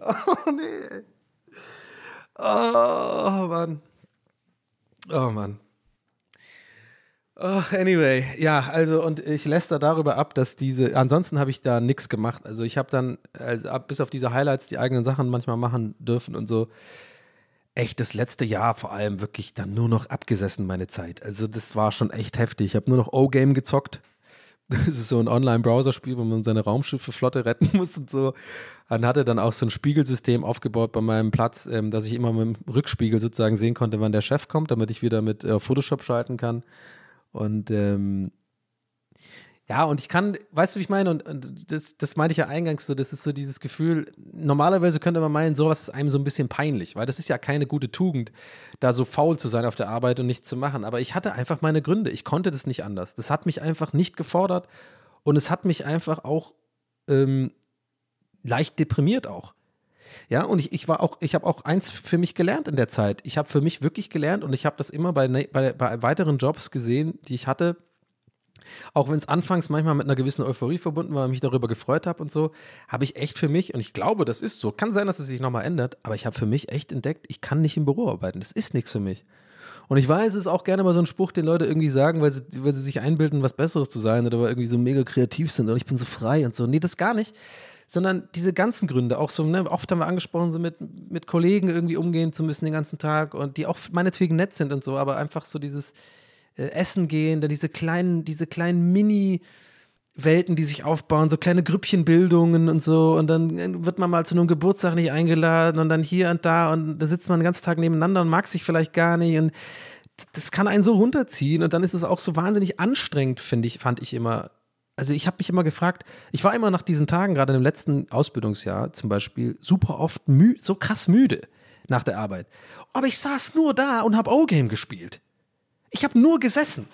oh, nee. Oh, Mann. Oh, Mann. Oh, anyway, ja, also und ich lässt da darüber ab, dass diese, ansonsten habe ich da nichts gemacht. Also ich habe dann, also bis auf diese Highlights, die eigenen Sachen manchmal machen dürfen und so, echt das letzte Jahr vor allem wirklich dann nur noch abgesessen, meine Zeit. Also das war schon echt heftig. Ich habe nur noch O-Game gezockt. Das ist so ein Online-Browser-Spiel, wo man seine Raumschiffe-Flotte retten muss und so. Dann hatte dann auch so ein Spiegelsystem aufgebaut bei meinem Platz, ähm, dass ich immer mit dem Rückspiegel sozusagen sehen konnte, wann der Chef kommt, damit ich wieder mit äh, Photoshop schalten kann. Und ähm, ja, und ich kann, weißt du, wie ich meine? Und, und, das, das meinte ich ja eingangs so, das ist so dieses Gefühl, normalerweise könnte man meinen, sowas ist einem so ein bisschen peinlich, weil das ist ja keine gute Tugend, da so faul zu sein auf der Arbeit und nichts zu machen. Aber ich hatte einfach meine Gründe. Ich konnte das nicht anders. Das hat mich einfach nicht gefordert und es hat mich einfach auch ähm, leicht deprimiert auch. Ja, und ich, ich war auch, ich habe auch eins für mich gelernt in der Zeit. Ich habe für mich wirklich gelernt und ich habe das immer bei, ne, bei, bei weiteren Jobs gesehen, die ich hatte auch wenn es anfangs manchmal mit einer gewissen Euphorie verbunden war, mich darüber gefreut habe und so, habe ich echt für mich, und ich glaube, das ist so, kann sein, dass es sich nochmal ändert, aber ich habe für mich echt entdeckt, ich kann nicht im Büro arbeiten. Das ist nichts für mich. Und ich weiß, es ist auch gerne mal so ein Spruch, den Leute irgendwie sagen, weil sie, weil sie sich einbilden, was Besseres zu sein oder weil irgendwie so mega kreativ sind und ich bin so frei und so. Nee, das gar nicht. Sondern diese ganzen Gründe, auch so, ne, oft haben wir angesprochen, so mit, mit Kollegen irgendwie umgehen zu müssen den ganzen Tag und die auch meinetwegen nett sind und so, aber einfach so dieses, äh, essen gehen, dann diese kleinen, diese kleinen Mini- Welten, die sich aufbauen, so kleine Grüppchenbildungen und so. Und dann äh, wird man mal zu einem Geburtstag nicht eingeladen und dann hier und da und da sitzt man den ganzen Tag nebeneinander und mag sich vielleicht gar nicht. Und das kann einen so runterziehen und dann ist es auch so wahnsinnig anstrengend, finde ich, fand ich immer. Also ich habe mich immer gefragt, ich war immer nach diesen Tagen, gerade im letzten Ausbildungsjahr zum Beispiel, super oft so krass müde nach der Arbeit. Aber ich saß nur da und habe O-Game gespielt. Ich habe nur gesessen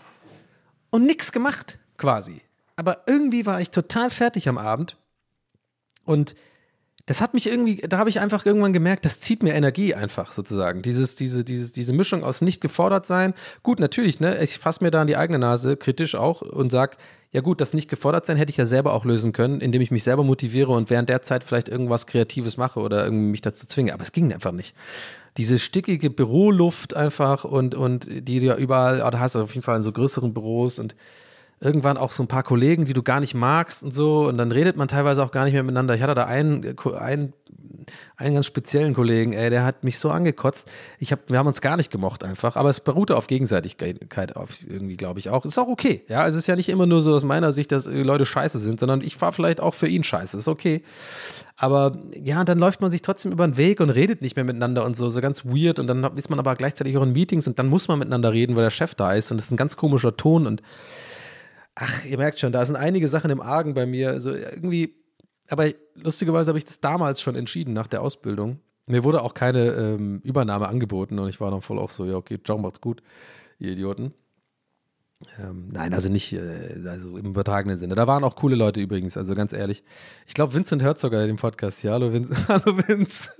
und nichts gemacht, quasi. Aber irgendwie war ich total fertig am Abend und das hat mich irgendwie, da habe ich einfach irgendwann gemerkt, das zieht mir Energie einfach sozusagen. Dieses, diese, dieses, diese Mischung aus nicht gefordert sein. Gut, natürlich, ne? Ich fasse mir da an die eigene Nase, kritisch auch, und sag, ja gut, das nicht gefordert sein hätte ich ja selber auch lösen können, indem ich mich selber motiviere und während der Zeit vielleicht irgendwas Kreatives mache oder irgendwie mich dazu zwinge. Aber es ging einfach nicht diese stickige Büroluft einfach und, und die ja überall, oh, da hast du auf jeden Fall in so größeren Büros und irgendwann auch so ein paar Kollegen, die du gar nicht magst und so und dann redet man teilweise auch gar nicht mehr miteinander. Ich hatte da einen, einen einen ganz speziellen Kollegen, ey, der hat mich so angekotzt. Ich hab, wir haben uns gar nicht gemocht einfach, aber es beruhte auf Gegenseitigkeit auf irgendwie, glaube ich auch. Ist auch okay. Ja, es ist ja nicht immer nur so aus meiner Sicht, dass Leute scheiße sind, sondern ich war vielleicht auch für ihn scheiße. Ist okay. Aber ja, dann läuft man sich trotzdem über den Weg und redet nicht mehr miteinander und so, so ganz weird. Und dann ist man aber gleichzeitig auch in Meetings und dann muss man miteinander reden, weil der Chef da ist. Und das ist ein ganz komischer Ton. Und ach, ihr merkt schon, da sind einige Sachen im Argen bei mir. Also irgendwie, aber lustigerweise habe ich das damals schon entschieden nach der Ausbildung. Mir wurde auch keine ähm, Übernahme angeboten und ich war dann voll auch so, ja, okay, John macht's gut, ihr Idioten. Ähm, nein, also nicht, äh, also im übertragenen Sinne. Da waren auch coole Leute übrigens, also ganz ehrlich. Ich glaube, Vincent hört sogar den Podcast. Ja, hallo, Vin hallo Vince.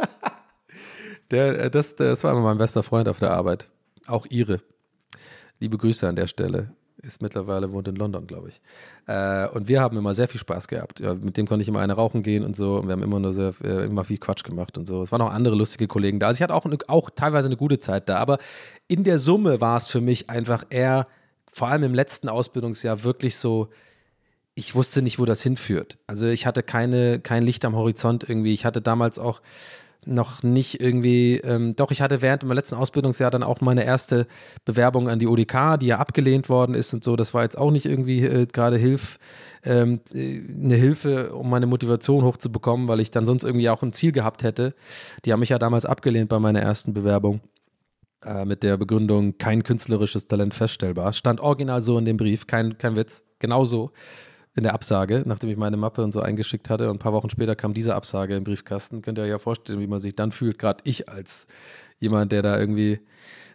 der, äh, das, das war immer mein bester Freund auf der Arbeit. Auch ihre. Liebe Grüße an der Stelle. Ist mittlerweile, wohnt in London, glaube ich. Äh, und wir haben immer sehr viel Spaß gehabt. Ja, mit dem konnte ich immer eine rauchen gehen und so. Und wir haben immer nur sehr, äh, immer viel Quatsch gemacht und so. Es waren auch andere lustige Kollegen da. Also ich hatte auch, auch teilweise eine gute Zeit da. Aber in der Summe war es für mich einfach eher vor allem im letzten Ausbildungsjahr wirklich so, ich wusste nicht, wo das hinführt. Also ich hatte keine, kein Licht am Horizont irgendwie. Ich hatte damals auch noch nicht irgendwie, ähm, doch, ich hatte während meinem letzten Ausbildungsjahr dann auch meine erste Bewerbung an die ODK, die ja abgelehnt worden ist und so. Das war jetzt auch nicht irgendwie äh, gerade Hilf, ähm, äh, eine Hilfe, um meine Motivation hochzubekommen, weil ich dann sonst irgendwie auch ein Ziel gehabt hätte. Die haben mich ja damals abgelehnt bei meiner ersten Bewerbung äh, mit der Begründung, kein künstlerisches Talent feststellbar. Stand original so in dem Brief, kein, kein Witz, genauso in der Absage, nachdem ich meine Mappe und so eingeschickt hatte. Und ein paar Wochen später kam diese Absage im Briefkasten. Könnt ihr euch ja vorstellen, wie man sich dann fühlt, gerade ich als jemand, der da irgendwie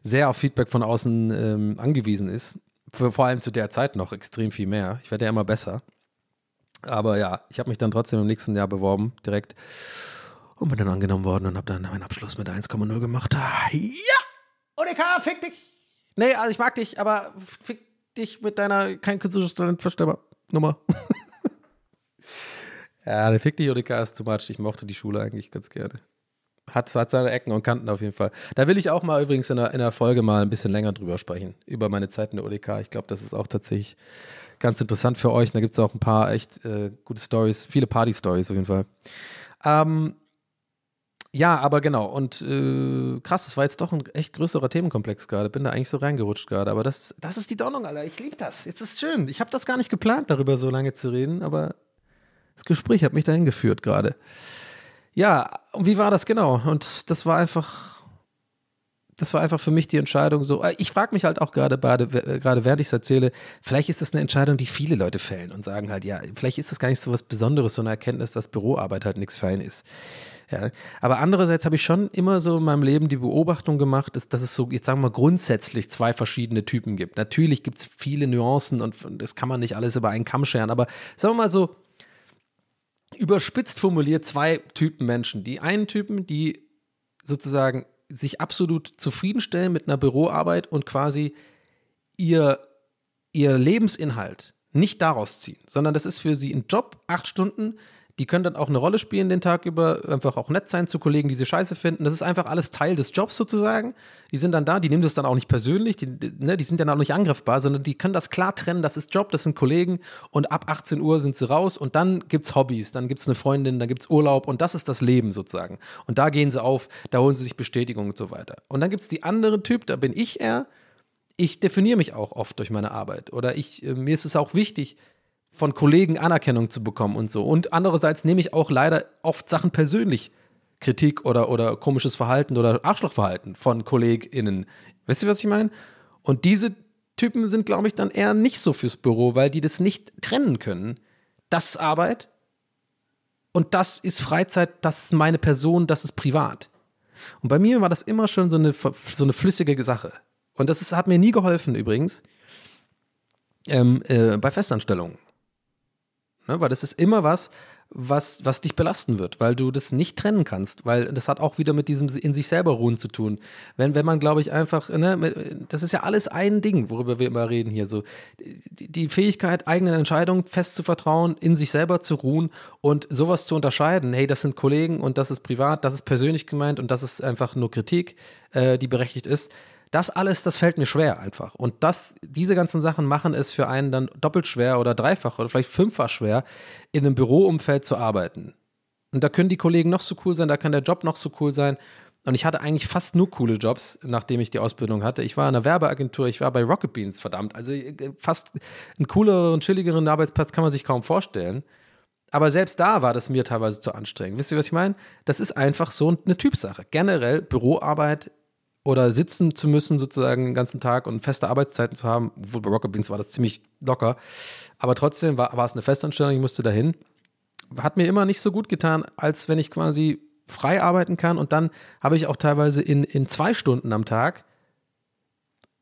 sehr auf Feedback von außen ähm, angewiesen ist. Für, vor allem zu der Zeit noch extrem viel mehr. Ich werde ja immer besser. Aber ja, ich habe mich dann trotzdem im nächsten Jahr beworben, direkt. Und bin dann angenommen worden und habe dann meinen Abschluss mit 1,0 gemacht. Ja! ODK, fick dich. Nee, also ich mag dich, aber fick dich mit deiner kein künstlerisches Talent verstellbar Nummer. ja, der fick dich ODK ist too much. Ich mochte die Schule eigentlich ganz gerne. Hat, hat seine Ecken und Kanten auf jeden Fall. Da will ich auch mal übrigens in der, in der Folge mal ein bisschen länger drüber sprechen, über meine Zeit in der ODK. Ich glaube, das ist auch tatsächlich ganz interessant für euch. Da gibt es auch ein paar echt äh, gute Stories, viele Party-Stories auf jeden Fall. Ähm, ja, aber genau. Und äh, krass, das war jetzt doch ein echt größerer Themenkomplex gerade. Bin da eigentlich so reingerutscht gerade. Aber das, das ist die Donnung, Alter. Ich liebe das. Jetzt ist schön. Ich habe das gar nicht geplant, darüber so lange zu reden, aber das Gespräch hat mich dahin geführt gerade. Ja, und wie war das genau? Und das war einfach, das war einfach für mich die Entscheidung so. Äh, ich frage mich halt auch gerade, äh, gerade während ich es erzähle, vielleicht ist das eine Entscheidung, die viele Leute fällen und sagen halt, ja, vielleicht ist das gar nicht so was Besonderes, so eine Erkenntnis, dass Büroarbeit halt nichts für einen ist. Ja. Aber andererseits habe ich schon immer so in meinem Leben die Beobachtung gemacht, dass, dass es so, jetzt sagen wir mal, grundsätzlich zwei verschiedene Typen gibt. Natürlich gibt es viele Nuancen und, das kann man nicht alles über einen Kamm scheren, aber sagen wir mal so, überspitzt formuliert zwei Typen Menschen. Die einen Typen, die sozusagen sich absolut zufriedenstellen mit einer Büroarbeit und quasi ihr, ihr Lebensinhalt nicht daraus ziehen, sondern das ist für sie ein Job, acht Stunden, die können dann auch eine Rolle spielen den Tag über, einfach auch nett sein zu Kollegen, die sie scheiße finden. Das ist einfach alles Teil des Jobs sozusagen. Die sind dann da, die nehmen das dann auch nicht persönlich, die, ne, die sind dann auch nicht angreifbar, sondern die können das klar trennen, das ist Job, das sind Kollegen und ab 18 Uhr sind sie raus und dann gibt es Hobbys, dann gibt es eine Freundin, dann gibt es Urlaub und das ist das Leben sozusagen. Und da gehen sie auf, da holen sie sich Bestätigung und so weiter. Und dann gibt es die andere Typ, da bin ich eher, ich definiere mich auch oft durch meine Arbeit oder ich, äh, mir ist es auch wichtig, von Kollegen Anerkennung zu bekommen und so. Und andererseits nehme ich auch leider oft Sachen persönlich. Kritik oder, oder komisches Verhalten oder Arschlochverhalten von KollegInnen. Wisst ihr, was ich meine? Und diese Typen sind, glaube ich, dann eher nicht so fürs Büro, weil die das nicht trennen können. Das ist Arbeit und das ist Freizeit, das ist meine Person, das ist privat. Und bei mir war das immer schon so eine, so eine flüssige Sache. Und das ist, hat mir nie geholfen übrigens ähm, äh, bei Festanstellungen. Ne? Weil das ist immer was, was, was dich belasten wird, weil du das nicht trennen kannst, weil das hat auch wieder mit diesem in sich selber ruhen zu tun. Wenn, wenn man, glaube ich, einfach, ne, das ist ja alles ein Ding, worüber wir immer reden hier, so die, die Fähigkeit, eigenen Entscheidungen fest zu vertrauen, in sich selber zu ruhen und sowas zu unterscheiden. Hey, das sind Kollegen und das ist privat, das ist persönlich gemeint und das ist einfach nur Kritik, äh, die berechtigt ist das alles, das fällt mir schwer einfach. Und das, diese ganzen Sachen machen es für einen dann doppelt schwer oder dreifach oder vielleicht fünffach schwer, in einem Büroumfeld zu arbeiten. Und da können die Kollegen noch so cool sein, da kann der Job noch so cool sein. Und ich hatte eigentlich fast nur coole Jobs, nachdem ich die Ausbildung hatte. Ich war in einer Werbeagentur, ich war bei Rocket Beans, verdammt. Also äh, fast einen cooleren, chilligeren Arbeitsplatz kann man sich kaum vorstellen. Aber selbst da war das mir teilweise zu anstrengend. Wisst ihr, was ich meine? Das ist einfach so eine Typsache. Generell Büroarbeit oder sitzen zu müssen, sozusagen den ganzen Tag und feste Arbeitszeiten zu haben. Obwohl bei Rocket Beans war das ziemlich locker. Aber trotzdem war, war es eine Festanstellung, ich musste dahin. Hat mir immer nicht so gut getan, als wenn ich quasi frei arbeiten kann. Und dann habe ich auch teilweise in, in zwei Stunden am Tag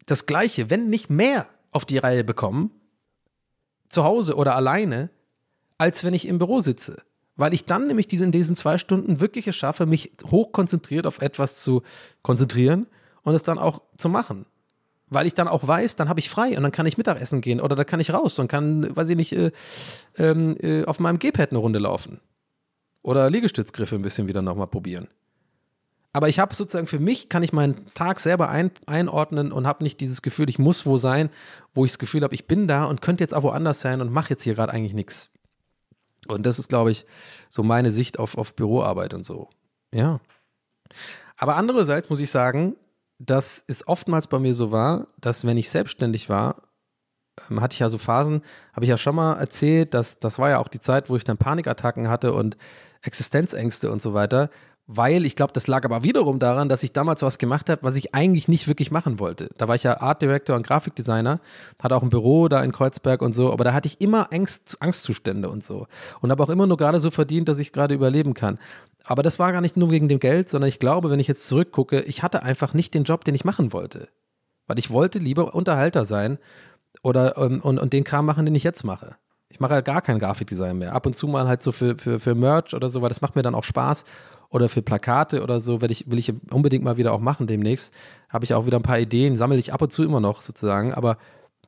das Gleiche, wenn nicht mehr, auf die Reihe bekommen, zu Hause oder alleine, als wenn ich im Büro sitze. Weil ich dann nämlich diese, in diesen zwei Stunden wirklich es schaffe, mich hochkonzentriert auf etwas zu konzentrieren und es dann auch zu machen. Weil ich dann auch weiß, dann habe ich frei und dann kann ich Mittagessen gehen oder da kann ich raus und kann, weiß ich nicht, äh, äh, auf meinem Gehpad eine Runde laufen. Oder Liegestützgriffe ein bisschen wieder nochmal probieren. Aber ich habe sozusagen für mich, kann ich meinen Tag selber ein, einordnen und habe nicht dieses Gefühl, ich muss wo sein, wo ich das Gefühl habe, ich bin da und könnte jetzt auch woanders sein und mache jetzt hier gerade eigentlich nichts. Und das ist, glaube ich, so meine Sicht auf, auf Büroarbeit und so. Ja. Aber andererseits muss ich sagen, dass es oftmals bei mir so war, dass wenn ich selbstständig war, ähm, hatte ich ja so Phasen, habe ich ja schon mal erzählt, dass das war ja auch die Zeit, wo ich dann Panikattacken hatte und Existenzängste und so weiter, weil ich glaube, das lag aber wiederum daran, dass ich damals was gemacht habe, was ich eigentlich nicht wirklich machen wollte. Da war ich ja Art Director und Grafikdesigner, hatte auch ein Büro da in Kreuzberg und so, aber da hatte ich immer Angst, Angstzustände und so und habe auch immer nur gerade so verdient, dass ich gerade überleben kann. Aber das war gar nicht nur wegen dem Geld, sondern ich glaube, wenn ich jetzt zurückgucke, ich hatte einfach nicht den Job, den ich machen wollte. Weil ich wollte lieber Unterhalter sein oder ähm, und, und den Kram machen, den ich jetzt mache. Ich mache ja gar kein Grafikdesign mehr. Ab und zu mal halt so für, für, für Merch oder so, weil das macht mir dann auch Spaß. Oder für Plakate oder so, will ich, will ich unbedingt mal wieder auch machen demnächst. Habe ich auch wieder ein paar Ideen, sammle ich ab und zu immer noch sozusagen, aber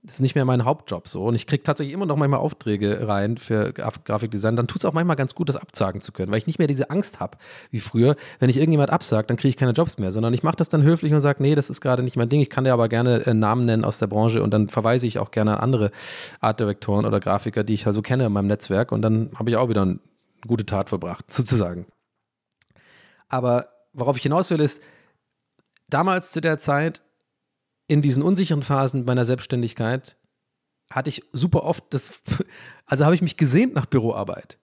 ist nicht mehr mein Hauptjob so. Und ich kriege tatsächlich immer noch manchmal Aufträge rein für Graf Grafikdesign. Dann tut es auch manchmal ganz gut, das absagen zu können, weil ich nicht mehr diese Angst habe wie früher. Wenn ich irgendjemand absagt, dann kriege ich keine Jobs mehr, sondern ich mache das dann höflich und sage, nee, das ist gerade nicht mein Ding. Ich kann dir aber gerne äh, Namen nennen aus der Branche und dann verweise ich auch gerne an andere Artdirektoren oder Grafiker, die ich also kenne in meinem Netzwerk. Und dann habe ich auch wieder eine gute Tat verbracht, sozusagen. Aber worauf ich hinaus will, ist, damals zu der Zeit in diesen unsicheren Phasen meiner Selbstständigkeit hatte ich super oft das, also habe ich mich gesehnt nach Büroarbeit.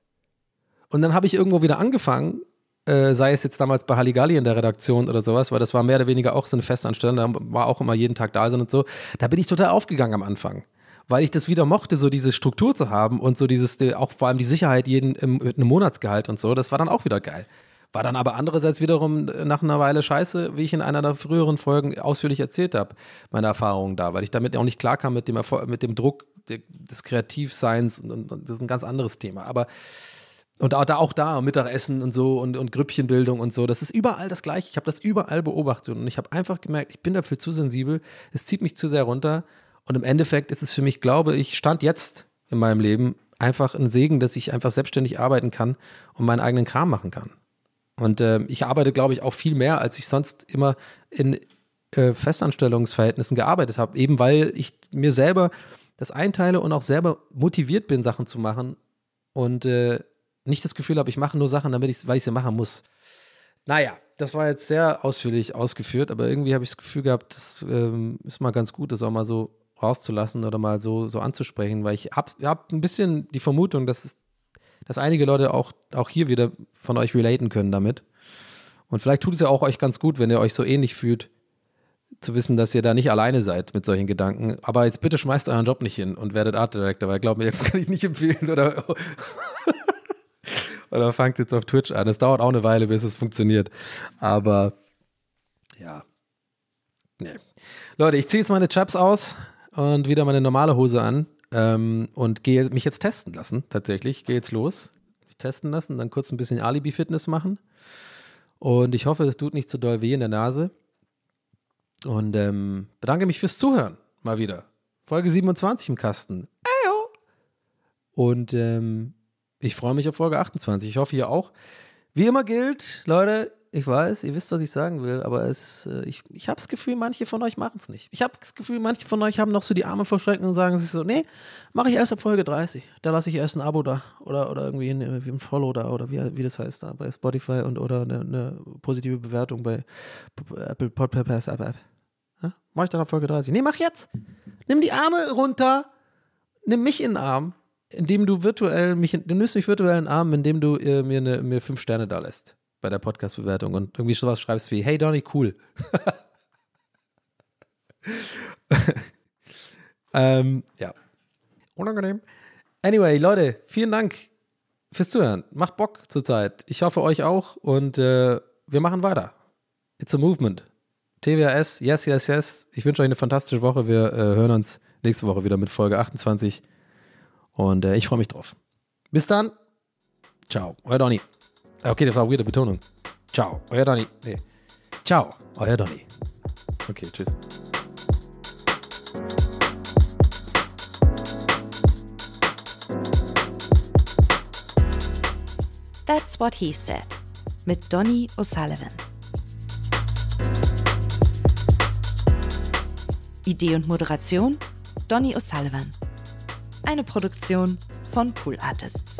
Und dann habe ich irgendwo wieder angefangen, äh, sei es jetzt damals bei Halligalli in der Redaktion oder sowas, weil das war mehr oder weniger auch so eine Festanstellung, da war auch immer jeden Tag da sein und so. Da bin ich total aufgegangen am Anfang, weil ich das wieder mochte, so diese Struktur zu haben und so dieses, auch vor allem die Sicherheit jeden mit einem Monatsgehalt und so, das war dann auch wieder geil. War dann aber andererseits wiederum nach einer Weile scheiße, wie ich in einer der früheren Folgen ausführlich erzählt habe, meine Erfahrungen da, weil ich damit auch nicht klarkam mit dem, Erfolg, mit dem Druck des Kreativseins und, und das ist ein ganz anderes Thema. Aber und da, auch da Mittagessen und so und, und Grüppchenbildung und so, das ist überall das Gleiche. Ich habe das überall beobachtet und ich habe einfach gemerkt, ich bin dafür zu sensibel, es zieht mich zu sehr runter und im Endeffekt ist es für mich, glaube ich, stand jetzt in meinem Leben einfach ein Segen, dass ich einfach selbstständig arbeiten kann und meinen eigenen Kram machen kann. Und äh, ich arbeite, glaube ich, auch viel mehr, als ich sonst immer in äh, Festanstellungsverhältnissen gearbeitet habe, eben weil ich mir selber das einteile und auch selber motiviert bin, Sachen zu machen und äh, nicht das Gefühl habe, ich mache nur Sachen, damit ich, weil ich sie machen muss. Naja, das war jetzt sehr ausführlich ausgeführt, aber irgendwie habe ich das Gefühl gehabt, das ähm, ist mal ganz gut, das auch mal so rauszulassen oder mal so, so anzusprechen, weil ich habe hab ein bisschen die Vermutung, dass es dass einige Leute auch, auch hier wieder von euch relaten können damit. Und vielleicht tut es ja auch euch ganz gut, wenn ihr euch so ähnlich fühlt, zu wissen, dass ihr da nicht alleine seid mit solchen Gedanken. Aber jetzt bitte schmeißt euren Job nicht hin und werdet Art Director, weil glaub mir, jetzt kann ich nicht empfehlen oder, oder fangt jetzt auf Twitch an. Es dauert auch eine Weile, bis es funktioniert. Aber ja. Nee. Leute, ich ziehe jetzt meine Chaps aus und wieder meine normale Hose an ähm, und gehe mich jetzt testen lassen, tatsächlich. Gehe jetzt los, mich testen lassen, dann kurz ein bisschen Alibi-Fitness machen. Und ich hoffe, es tut nicht zu so doll weh in der Nase. Und ähm, bedanke mich fürs Zuhören, mal wieder. Folge 27 im Kasten. Eyo. Und ähm, ich freue mich auf Folge 28. Ich hoffe, ihr auch. Wie immer gilt, Leute, ich weiß, ihr wisst, was ich sagen will, aber es, äh, ich, ich habe das Gefühl, manche von euch machen es nicht. Ich habe das Gefühl, manche von euch haben noch so die Arme verschränkt und sagen sich so, nee, mache ich erst ab Folge 30. Da lasse ich erst ein Abo da oder, oder irgendwie ein, ein Follow da oder wie, wie das heißt da bei Spotify und oder eine, eine positive Bewertung bei Apple Podcasts App. App. Ja? Mach ich dann ab Folge 30. Nee, mach jetzt. Nimm die Arme runter, nimm mich in den Arm, indem du virtuell mich, du nimmst mich virtuell in den Arm, indem du äh, mir, eine, mir fünf Sterne da lässt bei der Podcast-Bewertung und irgendwie sowas schreibst wie, hey Donny, cool. ähm, ja. Unangenehm. Anyway, Leute, vielen Dank fürs Zuhören. Macht Bock zurzeit. Ich hoffe euch auch und äh, wir machen weiter. It's a movement. TWS, yes, yes, yes. Ich wünsche euch eine fantastische Woche. Wir äh, hören uns nächste Woche wieder mit Folge 28 und äh, ich freue mich drauf. Bis dann. Ciao. Euer Donny. Okay, das war eine weirde Betonung. Ciao. Euer Donny. Nee. Ciao. Euer Donny. Okay, tschüss. That's What He Said mit Donny O'Sullivan. Idee und Moderation Donny O'Sullivan. Eine Produktion von Pool Artists.